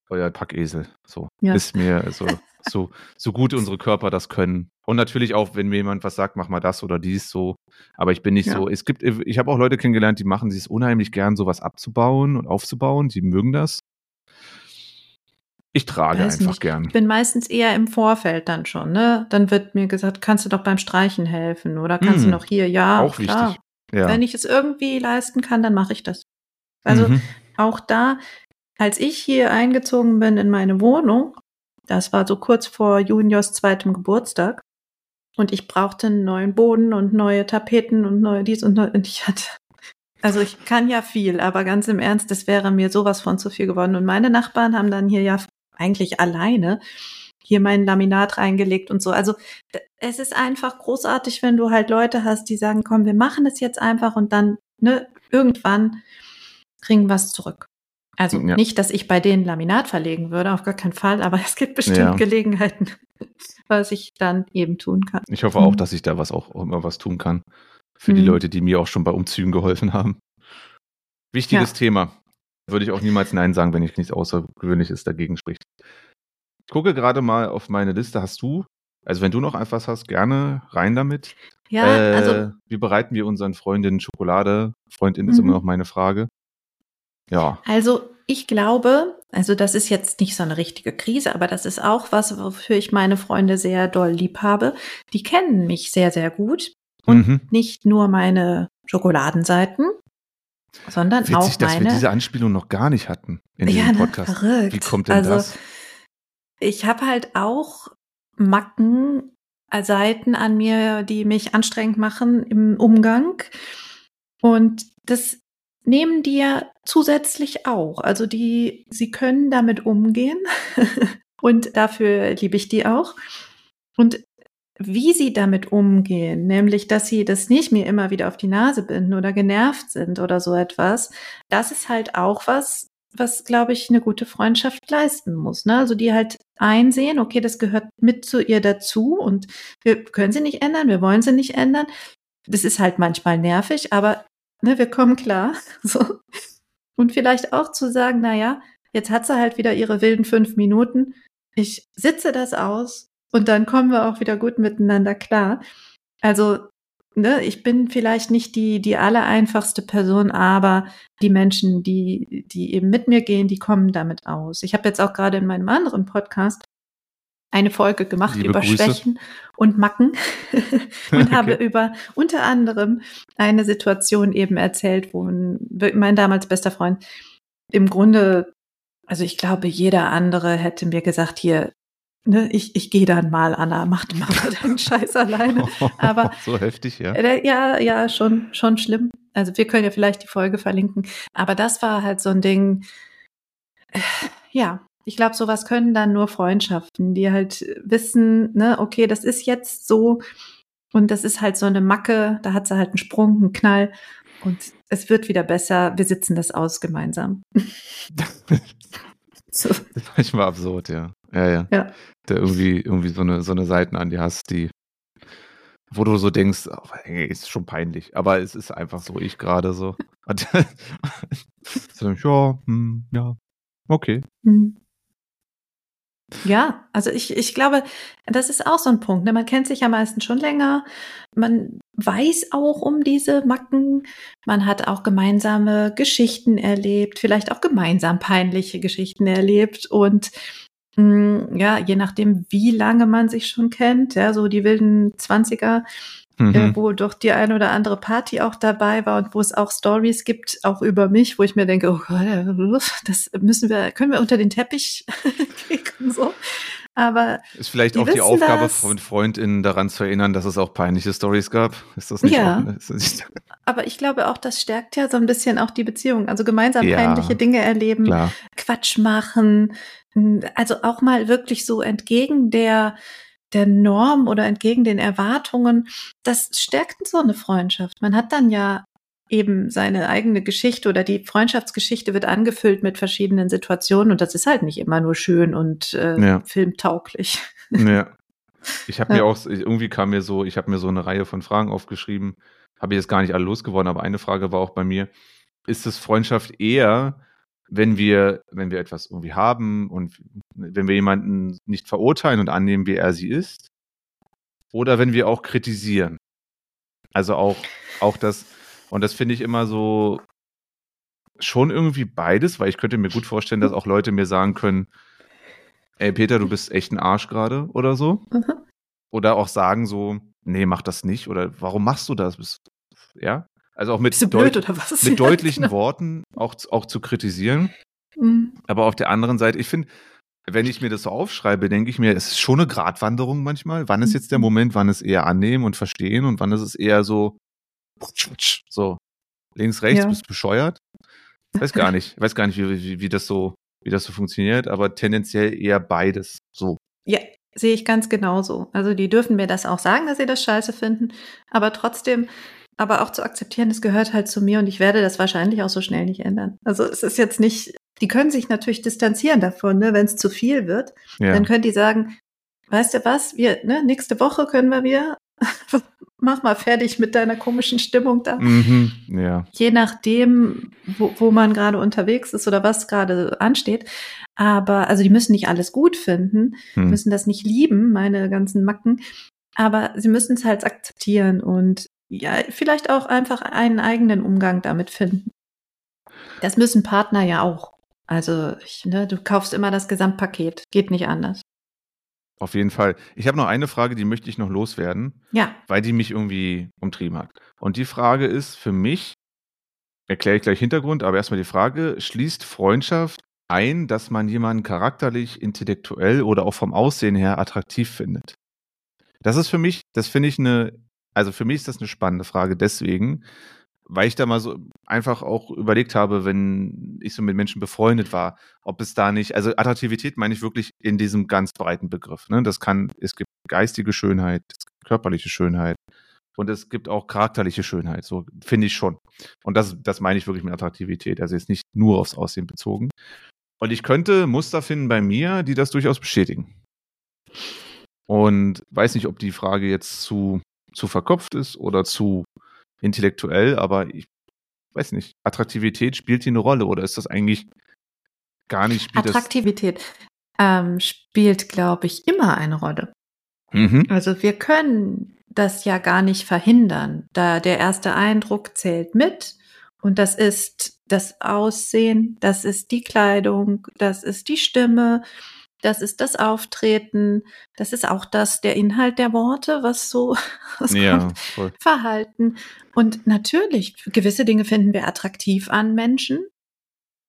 euer Packesel. So. Ja. Ist mir so, [LAUGHS] so, so gut unsere Körper das können. Und natürlich auch, wenn mir jemand was sagt, mach mal das oder dies so. Aber ich bin nicht ja. so. Es gibt, ich habe auch Leute kennengelernt, die machen es unheimlich gern, sowas abzubauen und aufzubauen. Die mögen das. Ich trage Weiß einfach nicht. gern. Ich bin meistens eher im Vorfeld dann schon, ne? Dann wird mir gesagt, kannst du doch beim Streichen helfen oder kannst hm, du noch hier, ja. Auch klar. wichtig. Ja. Wenn ich es irgendwie leisten kann, dann mache ich das. Also mhm. auch da, als ich hier eingezogen bin in meine Wohnung, das war so kurz vor Juniors zweitem Geburtstag, und ich brauchte einen neuen Boden und neue Tapeten und neue dies und neu, und ich hatte, also ich kann ja viel, aber ganz im Ernst, das wäre mir sowas von zu viel geworden. Und meine Nachbarn haben dann hier ja eigentlich alleine hier mein Laminat reingelegt und so. Also es ist einfach großartig, wenn du halt Leute hast, die sagen, komm, wir machen es jetzt einfach und dann ne, irgendwann kriegen wir es zurück. Also ja. nicht, dass ich bei denen Laminat verlegen würde, auf gar keinen Fall, aber [LAUGHS] es gibt bestimmt ja. Gelegenheiten, [LAUGHS] was ich dann eben tun kann. Ich hoffe auch, mhm. dass ich da was auch immer was tun kann. Für mhm. die Leute, die mir auch schon bei Umzügen geholfen haben. Wichtiges ja. Thema. Würde ich auch niemals Nein sagen, wenn ich nichts Außergewöhnliches dagegen spricht. Ich gucke gerade mal auf meine Liste. Hast du, also wenn du noch etwas hast, gerne rein damit. Ja, äh, also. Wie bereiten wir unseren Freundinnen Schokolade? Freundin ist mhm. immer noch meine Frage. Ja. Also ich glaube, also das ist jetzt nicht so eine richtige Krise, aber das ist auch was, wofür ich meine Freunde sehr doll lieb habe. Die kennen mich sehr, sehr gut. Und mhm. nicht nur meine Schokoladenseiten, sondern Witzig, auch dass wir meine. diese Anspielung noch gar nicht hatten in diesem ja, ne, Podcast. verrückt. Wie kommt denn also, das? Ich habe halt auch Macken, äh, Seiten an mir, die mich anstrengend machen im Umgang. Und das nehmen die ja zusätzlich auch. Also die, sie können damit umgehen. [LAUGHS] und dafür liebe ich die auch. Und wie sie damit umgehen, nämlich dass sie das nicht mir immer wieder auf die Nase binden oder genervt sind oder so etwas, das ist halt auch was, was, glaube ich, eine gute Freundschaft leisten muss. Ne? Also die halt einsehen, okay, das gehört mit zu ihr dazu und wir können sie nicht ändern, wir wollen sie nicht ändern. Das ist halt manchmal nervig, aber ne, wir kommen klar. [LAUGHS] So. Und vielleicht auch zu sagen, na ja, jetzt hat sie halt wieder ihre wilden fünf Minuten. Ich sitze das aus und dann kommen wir auch wieder gut miteinander klar. Also, ne, ich bin vielleicht nicht die, die allereinfachste Person, aber die Menschen, die, die eben mit mir gehen, die kommen damit aus. Ich habe jetzt auch gerade in meinem anderen Podcast eine Folge gemacht Liebe über Grüße. Schwächen und Macken [LAUGHS] und habe Okay. über unter anderem eine Situation eben erzählt, wo ein, mein damals bester Freund im Grunde, also ich glaube, jeder andere hätte mir gesagt, hier, ne, ich, ich gehe dann mal, Anna, mach, mal [LAUGHS] deinen Scheiß alleine. Aber [LAUGHS] so heftig, ja. äh, Ja, ja, schon, schon schlimm. Also wir können ja vielleicht die Folge verlinken. Aber das war halt so ein Ding. äh, Ja, ich glaube, sowas können dann nur Freundschaften, die halt wissen, ne, okay, das ist jetzt so und das ist halt so eine Macke, da hat sie halt einen Sprung, einen Knall und es wird wieder besser. Wir sitzen das aus gemeinsam. [LAUGHS] So. [LAUGHS] Das ist manchmal absurd, ja. Ja, ja. Ja. Da irgendwie, irgendwie so eine, so eine Seiten an dir hast, die, wo du so denkst, oh, ey, ist schon peinlich. Aber es ist einfach so, ich gerade so. [LAUGHS] Und [LAUGHS] so, ja, hm, ja, okay. Hm. Ja, also ich, ich glaube, das ist auch so ein Punkt. Ne? Man kennt sich ja meistens schon länger. Man weiß auch um diese Macken. Man hat auch gemeinsame Geschichten erlebt, vielleicht auch gemeinsam peinliche Geschichten erlebt. Und mh, ja, je nachdem, wie lange man sich schon kennt, ja, so die wilden Zwanziger, Mhm. äh, wo doch die eine oder andere Party auch dabei war und wo es auch Stories gibt, auch über mich, wo ich mir denke, oh Gott, das müssen wir, können wir unter den Teppich [LAUGHS] kriegen, so. Aber Ist vielleicht Die auch die Aufgabe das. von FreundInnen daran zu erinnern, dass es auch peinliche Stories gab. Ist das nicht Ja. auch, das nicht, Aber ich glaube auch, das stärkt ja so ein bisschen auch die Beziehung. Also gemeinsam Ja. peinliche Dinge erleben, klar. Quatsch machen. Also auch mal wirklich so entgegen der, der Norm oder entgegen den Erwartungen. Das stärkt so eine Freundschaft. Man hat dann ja eben seine eigene Geschichte oder die Freundschaftsgeschichte wird angefüllt mit verschiedenen Situationen und das ist halt nicht immer nur schön und äh, Ja. filmtauglich. Ja. Ich habe [LAUGHS] Ja. mir auch, irgendwie kam mir so, ich habe mir so eine Reihe von Fragen aufgeschrieben, habe ich jetzt gar nicht alle losgeworden, aber eine Frage war auch bei mir, ist es Freundschaft eher, wenn wir, wenn wir etwas irgendwie haben und wenn wir jemanden nicht verurteilen und annehmen, wie er sie ist, oder wenn wir auch kritisieren? Also auch, auch das, und das finde ich immer so schon irgendwie beides, weil ich könnte mir gut vorstellen, dass auch Leute mir sagen können, ey Peter, du bist echt ein Arsch gerade oder so. Mhm. Oder auch sagen so, nee, mach das nicht oder warum machst du das? Ja? Also auch mit, deut blöd was? [LAUGHS] mit Ja, deutlichen genau. Worten auch, auch zu kritisieren. Mhm. Aber auf der anderen Seite, ich finde, wenn ich mir das so aufschreibe, denke ich mir, es ist schon eine Gratwanderung manchmal. Wann ist jetzt der Mhm. Moment, wann es eher annehmen und verstehen und wann ist es eher so, so links, rechts, Ja. bist bescheuert? Weiß gar nicht, [LAUGHS] weiß gar nicht, wie, wie, wie das so, wie das so funktioniert, aber tendenziell eher beides. So. Ja, sehe ich ganz genauso. Also die dürfen mir das auch sagen, dass sie das scheiße finden, aber trotzdem, aber auch zu akzeptieren, es gehört halt zu mir und ich werde das wahrscheinlich auch so schnell nicht ändern. Also es ist jetzt nicht, die können sich natürlich distanzieren davon, ne, wenn es zu viel wird. Ja. Dann können die sagen, weißt du was, wir, ne, nächste Woche können wir wieder, [LAUGHS] mach mal fertig mit deiner komischen Stimmung da. Mhm. Ja. Je nachdem, wo, wo man gerade unterwegs ist oder was gerade ansteht. Aber, also die müssen nicht alles gut finden, Hm. müssen das nicht lieben, meine ganzen Macken, aber sie müssen es halt akzeptieren und ja, vielleicht auch einfach einen eigenen Umgang damit finden. Das müssen Partner ja auch. Also, ich, ne, du kaufst immer das Gesamtpaket, geht nicht anders. Auf jeden Fall. Ich habe noch eine Frage, die möchte ich noch loswerden, Ja, weil die mich irgendwie umtrieben hat. Und die Frage ist für mich, erkläre ich gleich Hintergrund, aber erstmal die Frage, schließt Freundschaft ein, dass man jemanden charakterlich, intellektuell oder auch vom Aussehen her attraktiv findet? Das ist für mich, das finde ich eine, also für mich ist das eine spannende Frage deswegen, weil ich da mal so einfach auch überlegt habe, wenn ich so mit Menschen befreundet war, ob es da nicht, also Attraktivität meine ich wirklich in diesem ganz breiten Begriff. Ne? Das kann, es gibt geistige Schönheit, es gibt körperliche Schönheit und es gibt auch charakterliche Schönheit, so finde ich schon. Und das, das meine ich wirklich mit Attraktivität, also jetzt nicht nur aufs Aussehen bezogen. Und ich könnte Muster finden bei mir, die das durchaus bestätigen. Und weiß nicht, ob die Frage jetzt zu, zu verkopft ist oder zu intellektuell, aber ich weiß nicht, Attraktivität spielt hier eine Rolle oder ist das eigentlich gar nicht? Attraktivität ähm, spielt, glaube ich, immer eine Rolle. Mhm. Also wir können das ja gar nicht verhindern, da der erste Eindruck zählt mit und das ist das Aussehen, das ist die Kleidung, das ist die Stimme, das ist das Auftreten, das ist auch das, der Inhalt der Worte, was so [LAUGHS] was ja, voll. Verhalten. Und natürlich, gewisse Dinge finden wir attraktiv an Menschen.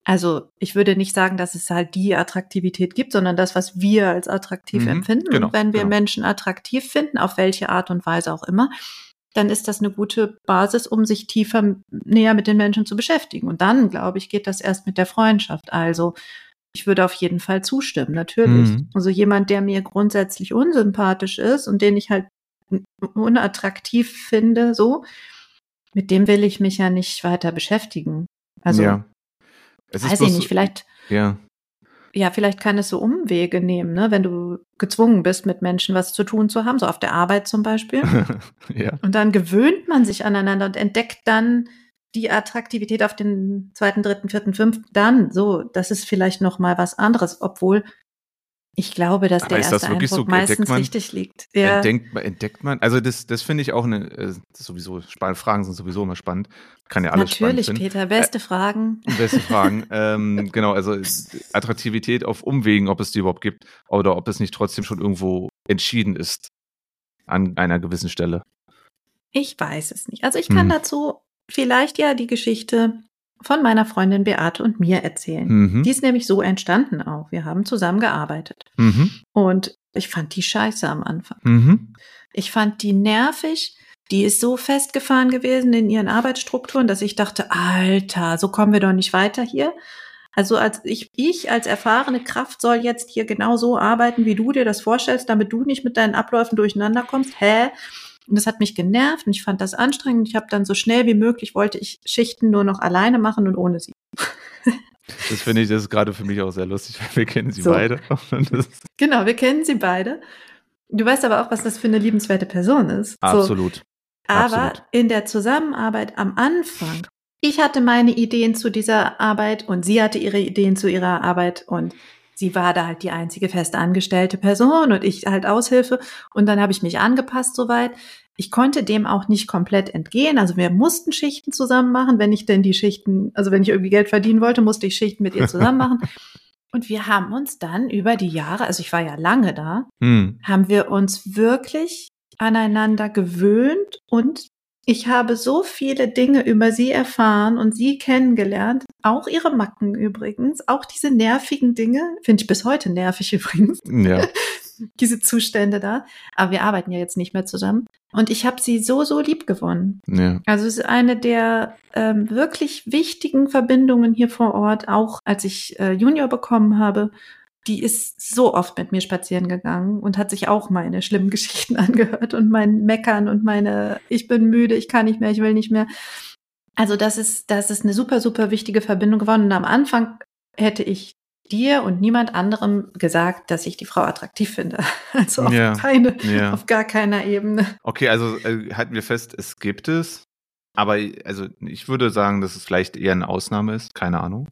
Also ich würde nicht sagen, dass es halt die Attraktivität gibt, sondern das, was wir als attraktiv mhm, empfinden. Genau, und wenn wir genau. Menschen attraktiv finden, auf welche Art und Weise auch immer, dann ist das eine gute Basis, um sich tiefer näher mit den Menschen zu beschäftigen. Und dann, glaube ich, geht das erst mit der Freundschaft. Also ich würde auf jeden Fall zustimmen, natürlich. Mhm. Also jemand, der mir grundsätzlich unsympathisch ist und den ich halt unattraktiv finde, so, mit dem will ich mich ja nicht weiter beschäftigen. Also, ja. weiß ich nicht, vielleicht, ja. ja, vielleicht kann es so Umwege nehmen, ne, wenn du gezwungen bist, mit Menschen was zu tun zu haben, so auf der Arbeit zum Beispiel. [LAUGHS] ja. Und dann gewöhnt man sich aneinander und entdeckt dann, die Attraktivität auf den zweiten, dritten, vierten, fünften, dann so, das ist vielleicht noch mal was anderes, obwohl ich glaube, dass der erste Eindruck so, meistens man, richtig liegt. Ja. Entdeckt, entdeckt man, also das, das finde ich auch eine, äh, sowieso, Fragen sind sowieso immer spannend. Kann ja alles Natürlich, spannend Peter, beste äh, Fragen. [LAUGHS] Beste Fragen. ähm, genau, also Attraktivität auf Umwegen, ob es die überhaupt gibt oder ob es nicht trotzdem schon irgendwo entschieden ist an einer gewissen Stelle. Ich weiß es nicht. Also ich kann hm. dazu vielleicht ja die Geschichte von meiner Freundin Beate und mir erzählen. Mhm. Die ist nämlich so entstanden auch. Wir haben zusammen gearbeitet. Mhm. Und ich fand die scheiße am Anfang. Mhm. Ich fand die nervig. Die ist so festgefahren gewesen in ihren Arbeitsstrukturen, dass ich dachte, Alter, so kommen wir doch nicht weiter hier. Also als ich, ich als erfahrene Kraft soll jetzt hier genau so arbeiten, wie du dir das vorstellst, damit du nicht mit deinen Abläufen durcheinander kommst. Hä? Und das hat mich genervt und ich fand das anstrengend. Ich habe dann so schnell wie möglich wollte ich Schichten nur noch alleine machen und ohne sie. [LAUGHS] Das finde ich, das ist gerade für mich auch sehr lustig, weil wir kennen sie so. beide. [LAUGHS] genau, wir kennen sie beide. Du weißt aber auch, was das für eine liebenswerte Person ist. Absolut. So. Aber Absolut. in der Zusammenarbeit am Anfang, ich hatte meine Ideen zu dieser Arbeit und sie hatte ihre Ideen zu ihrer Arbeit und sie war da halt die einzige feste angestellte Person und ich halt Aushilfe. Und dann habe ich mich angepasst soweit. Ich konnte dem auch nicht komplett entgehen. Also wir mussten Schichten zusammen machen. Wenn ich denn die Schichten, also wenn ich irgendwie Geld verdienen wollte, musste ich Schichten mit ihr zusammen machen. [LAUGHS] Und wir haben uns dann über die Jahre, also ich war ja lange da, hm. haben wir uns wirklich aneinander gewöhnt und ich habe so viele Dinge über sie erfahren und sie kennengelernt, auch ihre Macken übrigens, auch diese nervigen Dinge, finde ich bis heute nervig [LAUGHS] übrigens. Ja. [LAUGHS] diese Zustände da. Aber wir arbeiten ja jetzt nicht mehr zusammen. Und ich habe sie so, so lieb gewonnen. Ja. Also es ist eine der ähm, wirklich wichtigen Verbindungen hier vor Ort, auch als ich äh, Junior bekommen habe die ist so oft mit mir spazieren gegangen und hat sich auch meine schlimmen [LAUGHS] Geschichten angehört und mein Meckern und meine, ich bin müde, ich kann nicht mehr, ich will nicht mehr. Also das ist, das ist eine super, super wichtige Verbindung geworden. Und am Anfang hätte ich dir und niemand anderem gesagt, dass ich die Frau attraktiv finde. [LAUGHS] Also auf, ja, keine, ja. auf gar keiner Ebene. Okay, also äh, halten wir fest, es gibt es. Aber also ich würde sagen, dass es vielleicht eher eine Ausnahme ist, keine Ahnung.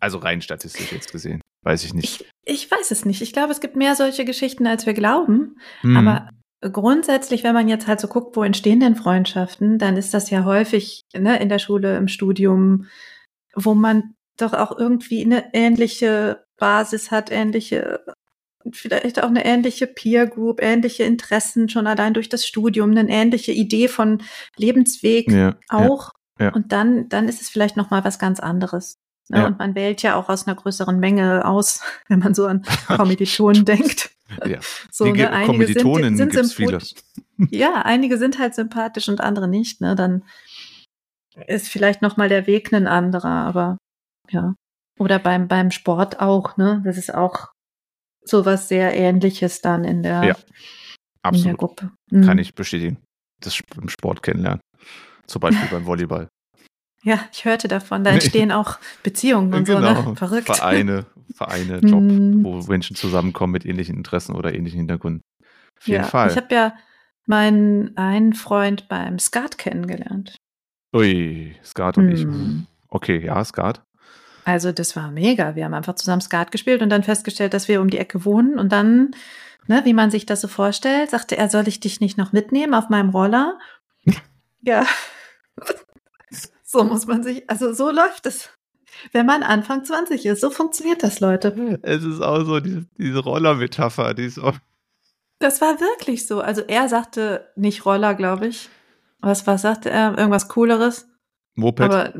Also rein statistisch jetzt gesehen. Weiß ich nicht. Ich, ich weiß es nicht. Ich glaube, es gibt mehr solche Geschichten, als wir glauben. Hm. Aber grundsätzlich, wenn man jetzt halt so guckt, wo entstehen denn Freundschaften, dann ist das ja häufig ne, in der Schule, im Studium, wo man doch auch irgendwie eine ähnliche Basis hat, ähnliche, vielleicht auch eine ähnliche Peer Group, ähnliche Interessen schon allein durch das Studium, eine ähnliche Idee von Lebensweg ja, auch. Ja. Und dann, dann ist es vielleicht noch mal was ganz anderes. Ne? Ja. Und man wählt ja auch aus einer größeren Menge aus, [LAUGHS] wenn man so an [LAUGHS] Kommilitonen denkt. Ja. [LAUGHS] So, Die ne? Einige sind, gibt's sind viele. Ja, einige sind halt sympathisch und andere nicht. Ne? Dann ist vielleicht noch mal der Weg ein anderer, aber ja. Oder beim, beim Sport auch, ne? Das ist auch so was sehr ähnliches dann in der, Ja, in der Absolut. Gruppe. Mhm. Kann ich bestätigen. Das im Sport kennenlernen. Zum Beispiel beim Volleyball. Ja, ich hörte davon. Da entstehen auch Beziehungen und so, Genau. ne? Verrückt. Vereine, Vereine, [LAUGHS] Job, Mhm. wo Menschen zusammenkommen mit ähnlichen Interessen oder ähnlichen Hintergründen. Auf jeden ja, Fall. Ich habe ja meinen einen Freund beim Skat kennengelernt. Ui, Skat und ich. Mhm. Okay, ja, Skat. Also das war mega. Wir haben einfach zusammen Skat gespielt und dann festgestellt, dass wir um die Ecke wohnen. Und dann, ne, wie man sich das so vorstellt, sagte er, soll ich dich nicht noch mitnehmen auf meinem Roller? [LAUGHS] ja. So muss man sich, also so läuft es. Wenn man Anfang 20 ist, so funktioniert das, Leute. Es ist auch so diese, diese Roller-Metapher, die ist auch. Das war wirklich so. Also er sagte nicht Roller, glaube ich. Was, was sagte er? Irgendwas Cooleres? Moped Aber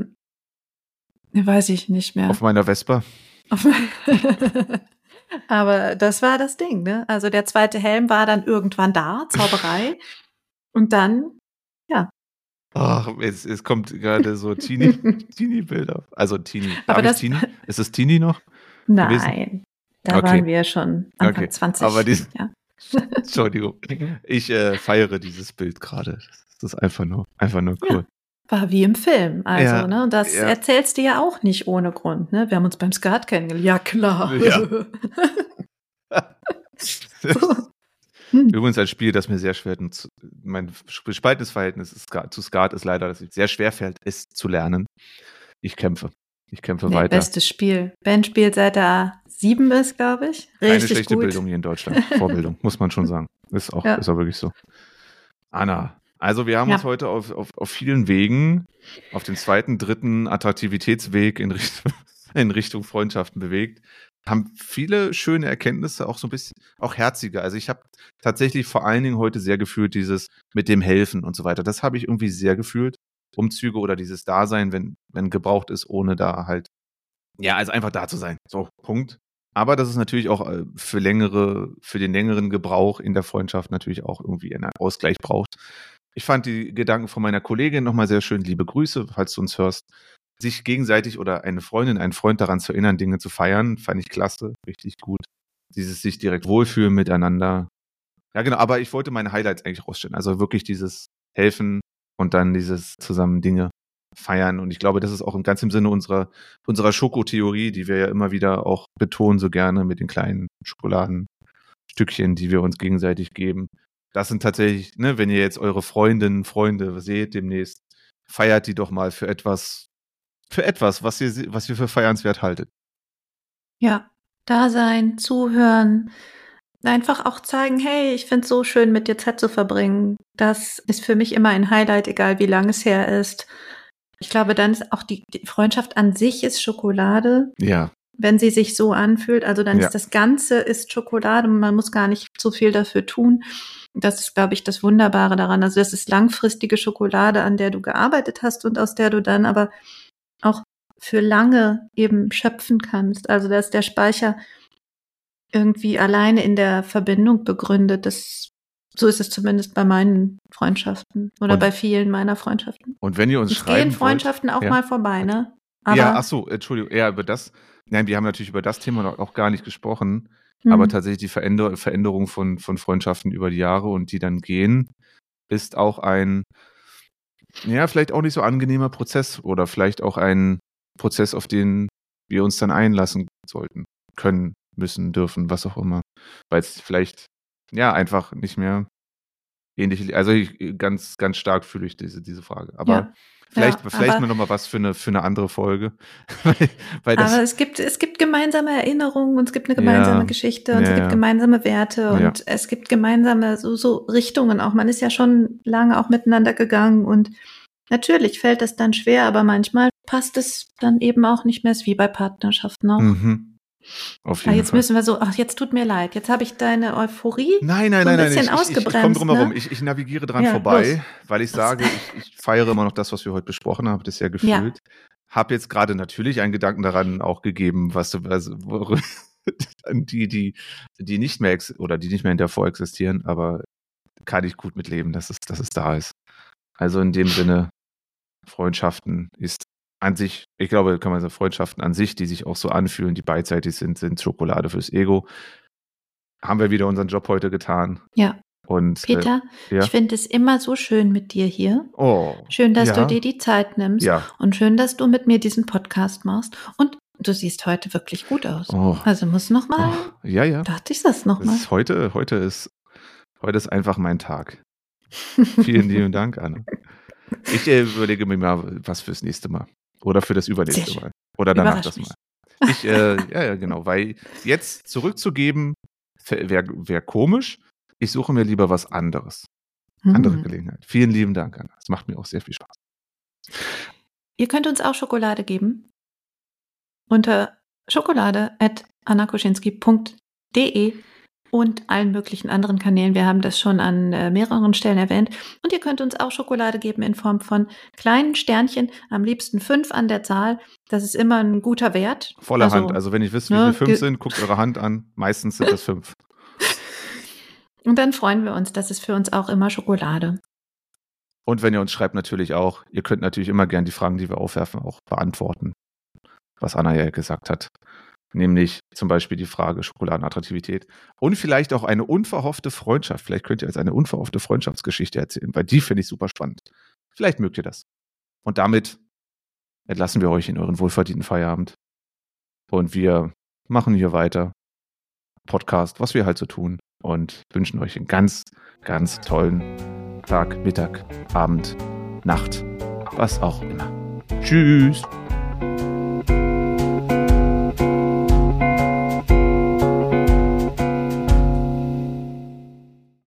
ne, weiß ich nicht mehr. auf meiner Vespa. Auf- [LAUGHS] Aber das war das Ding, ne? Also der zweite Helm war dann irgendwann da, Zauberei. Und dann, Ach, es, es kommt gerade so Teenie, [LAUGHS] Teenie-Bilder. Also Teenie. Aber das- Teenie? [LAUGHS] Ist es Teenie noch? nein, da Okay. waren wir schon Anfang Okay. 20. Aber die- ja. [LAUGHS] Entschuldigung. Ich äh, feiere dieses Bild gerade. Das ist einfach nur, einfach nur cool. War wie im Film. Also, Ja, ne? Und das ja. erzählst du ja auch nicht ohne Grund, ne? Wir haben uns beim Skat kennengelernt. Ja, klar. Ja. so. Hm. Übrigens ein Spiel, das mir sehr schwer, mein gespaltenes Verhältnis ist, zu Skat ist leider, dass es sehr schwer fällt, es zu lernen. Ich kämpfe. Ich kämpfe Nee, weiter. bestes Spiel. Ben spielt seit er sieben ist, glaube ich. Richtig Keine schlechte gut. Bildung hier in Deutschland. Vorbildung, muss man schon sagen. Ist auch, Ja. ist auch wirklich so. Anna, also wir haben Ja. uns heute auf, auf, auf vielen Wegen, auf dem zweiten, dritten Attraktivitätsweg in Richtung, in Richtung Freundschaften bewegt, haben viele schöne Erkenntnisse, auch so ein bisschen, auch herzige. Also ich habe tatsächlich vor allen Dingen heute sehr gefühlt dieses mit dem Helfen und so weiter. Das habe ich irgendwie sehr gefühlt. Umzüge oder dieses Dasein, wenn, wenn gebraucht ist, ohne da halt, ja, also einfach da zu sein. So, Punkt. Aber das ist natürlich auch äh, für längere, für den längeren Gebrauch in der Freundschaft natürlich auch irgendwie einen Ausgleich braucht. Ich fand die Gedanken von meiner Kollegin nochmal sehr schön. Liebe Grüße, falls du uns hörst. Sich gegenseitig oder eine Freundin, einen Freund daran zu erinnern, Dinge zu feiern, fand ich klasse, richtig gut. Dieses sich direkt wohlfühlen miteinander. Ja, genau, aber ich wollte meine Highlights eigentlich rausstellen. Also wirklich dieses Helfen und dann dieses zusammen Dinge feiern. Und ich glaube, das ist auch im ganz im Sinne unserer, unserer Schokotheorie, die wir ja immer wieder auch betonen, so gerne mit den kleinen Schokoladenstückchen, die wir uns gegenseitig geben. Das sind tatsächlich, ne, wenn ihr jetzt eure Freundinnen, Freunde seht demnächst, feiert die doch mal für etwas, für etwas, was ihr, was ihr für feiernswert haltet. Ja, da sein, zuhören, einfach auch zeigen, hey, ich finde es so schön, mit dir Zeit zu verbringen. Das ist für mich immer ein Highlight, egal wie lang es her ist. Ich glaube, dann ist auch die, die Freundschaft an sich ist Schokolade, Ja, wenn sie sich so anfühlt. Also dann Ja. ist das Ganze ist Schokolade und man muss gar nicht so viel dafür tun. Das ist, glaube ich, das Wunderbare daran. Also das ist langfristige Schokolade, an der du gearbeitet hast und aus der du dann aber auch für lange eben schöpfen kannst. Also da ist der Speicher irgendwie alleine in der Verbindung begründet. Das, so ist es zumindest bei meinen Freundschaften oder Und- bei vielen meiner Freundschaften. und wenn ihr uns Es schreiben gehen Freundschaften auch ja. mal vorbei, ne? wollt, Aber, ja, ach so, Entschuldigung, ja, über das, nein, wir haben natürlich über das Thema noch auch gar nicht gesprochen. hm, Aber tatsächlich die Veränder Veränderung von, von Freundschaften über die Jahre und die dann gehen, ist auch ein, ja, vielleicht auch nicht so angenehmer Prozess oder vielleicht auch ein Prozess, auf den wir uns dann einlassen sollten, können, müssen, dürfen, was auch immer. Weil es vielleicht, ja, einfach nicht mehr ähnlich, also ich, ganz, ganz stark fühle ich diese, diese Frage. Aber Ja. vielleicht, Ja, vielleicht aber- mal nochmal was für eine, für eine andere Folge. [LAUGHS] weil, weil Aber es gibt, es gibt gemeinsame Erinnerungen und es gibt eine gemeinsame Ja. Geschichte und es Ja, gibt ja. gemeinsame Werte und es gibt gemeinsame so, so Richtungen auch. Man ist ja schon lange auch miteinander gegangen und natürlich fällt das dann schwer, aber manchmal passt es dann eben auch nicht mehr, ist wie bei Partnerschaften auch. Mhm. Auf Ah, jeden jetzt Fall. müssen wir so, ach, jetzt tut mir leid. Jetzt habe ich deine Euphorie. Nein, nein, so ein nein, nein. bisschen Ich, ich, ich komme ausgebremst, drum herum. ne? Ich, ich navigiere dran Ja, vorbei, los. weil ich sage, ich, ich feiere immer noch das, was wir heute besprochen haben, das ja gefühlt. Hab jetzt gerade natürlich einen Gedanken daran auch gegeben, was du, [LAUGHS] also, die, die, die nicht mehr oder die nicht mehr in der vorexistieren, aber kann ich gut mitleben, dass es, dass es da ist. Also in dem Sinne, Freundschaften ist an sich, ich glaube, kann man sagen, Freundschaften an sich, die sich auch so anfühlen, die beidseitig sind, sind Schokolade fürs Ego. Haben wir wieder unseren Job heute getan. Ja. Und Peter, äh, ja. ich finde es immer so schön mit dir hier. Oh. Schön, dass ja, du dir die Zeit nimmst. Ja. Und schön, dass du mit mir diesen Podcast machst. Und du siehst heute wirklich gut aus. Oh. Also muss noch mal. Oh. Ja, ja. Dachte ich das noch Das mal. ist heute, heute ist, heute ist einfach mein Tag. [LAUGHS] Vielen lieben Dank, Anne. Ich äh, überlege mir mal was fürs nächste Mal. Oder für das übernächste. Mal. Oder danach das. Mal. Ich, äh, ja, ja, genau. Weil jetzt zurückzugeben wäre wär komisch. Ich suche mir lieber was anderes. Andere Hm. Gelegenheit. Vielen lieben Dank, Anna. Es macht mir auch sehr viel Spaß. Ihr könnt uns auch Schokolade geben. Unter schokolade.annakoschinski.de und allen möglichen anderen Kanälen. Wir haben das schon an äh, mehreren Stellen erwähnt. Und ihr könnt uns auch Schokolade geben in Form von kleinen Sternchen, am liebsten fünf an der Zahl. Das ist immer ein guter Wert. Voller Also, Hand. Also wenn ich wisst, wie ne, viele fünf sind, guckt eure Hand an. Meistens sind das fünf. [LAUGHS] Und dann freuen wir uns. Das ist für uns auch immer Schokolade. Und wenn ihr uns schreibt, natürlich auch. Ihr könnt natürlich immer gern die Fragen, die wir aufwerfen, auch beantworten. Was Anna ja gesagt hat. Nämlich zum Beispiel die Frage Schokoladenattraktivität. Und vielleicht auch eine unverhoffte Freundschaft. Vielleicht könnt ihr jetzt eine unverhoffte Freundschaftsgeschichte erzählen, weil die finde ich super spannend. Vielleicht mögt ihr das. Und damit entlassen wir euch in euren wohlverdienten Feierabend. Und wir machen hier weiter. Podcast, was wir halt so tun. Und wünschen euch einen ganz, ganz tollen Tag, Mittag, Abend, Nacht, was auch immer. Tschüss.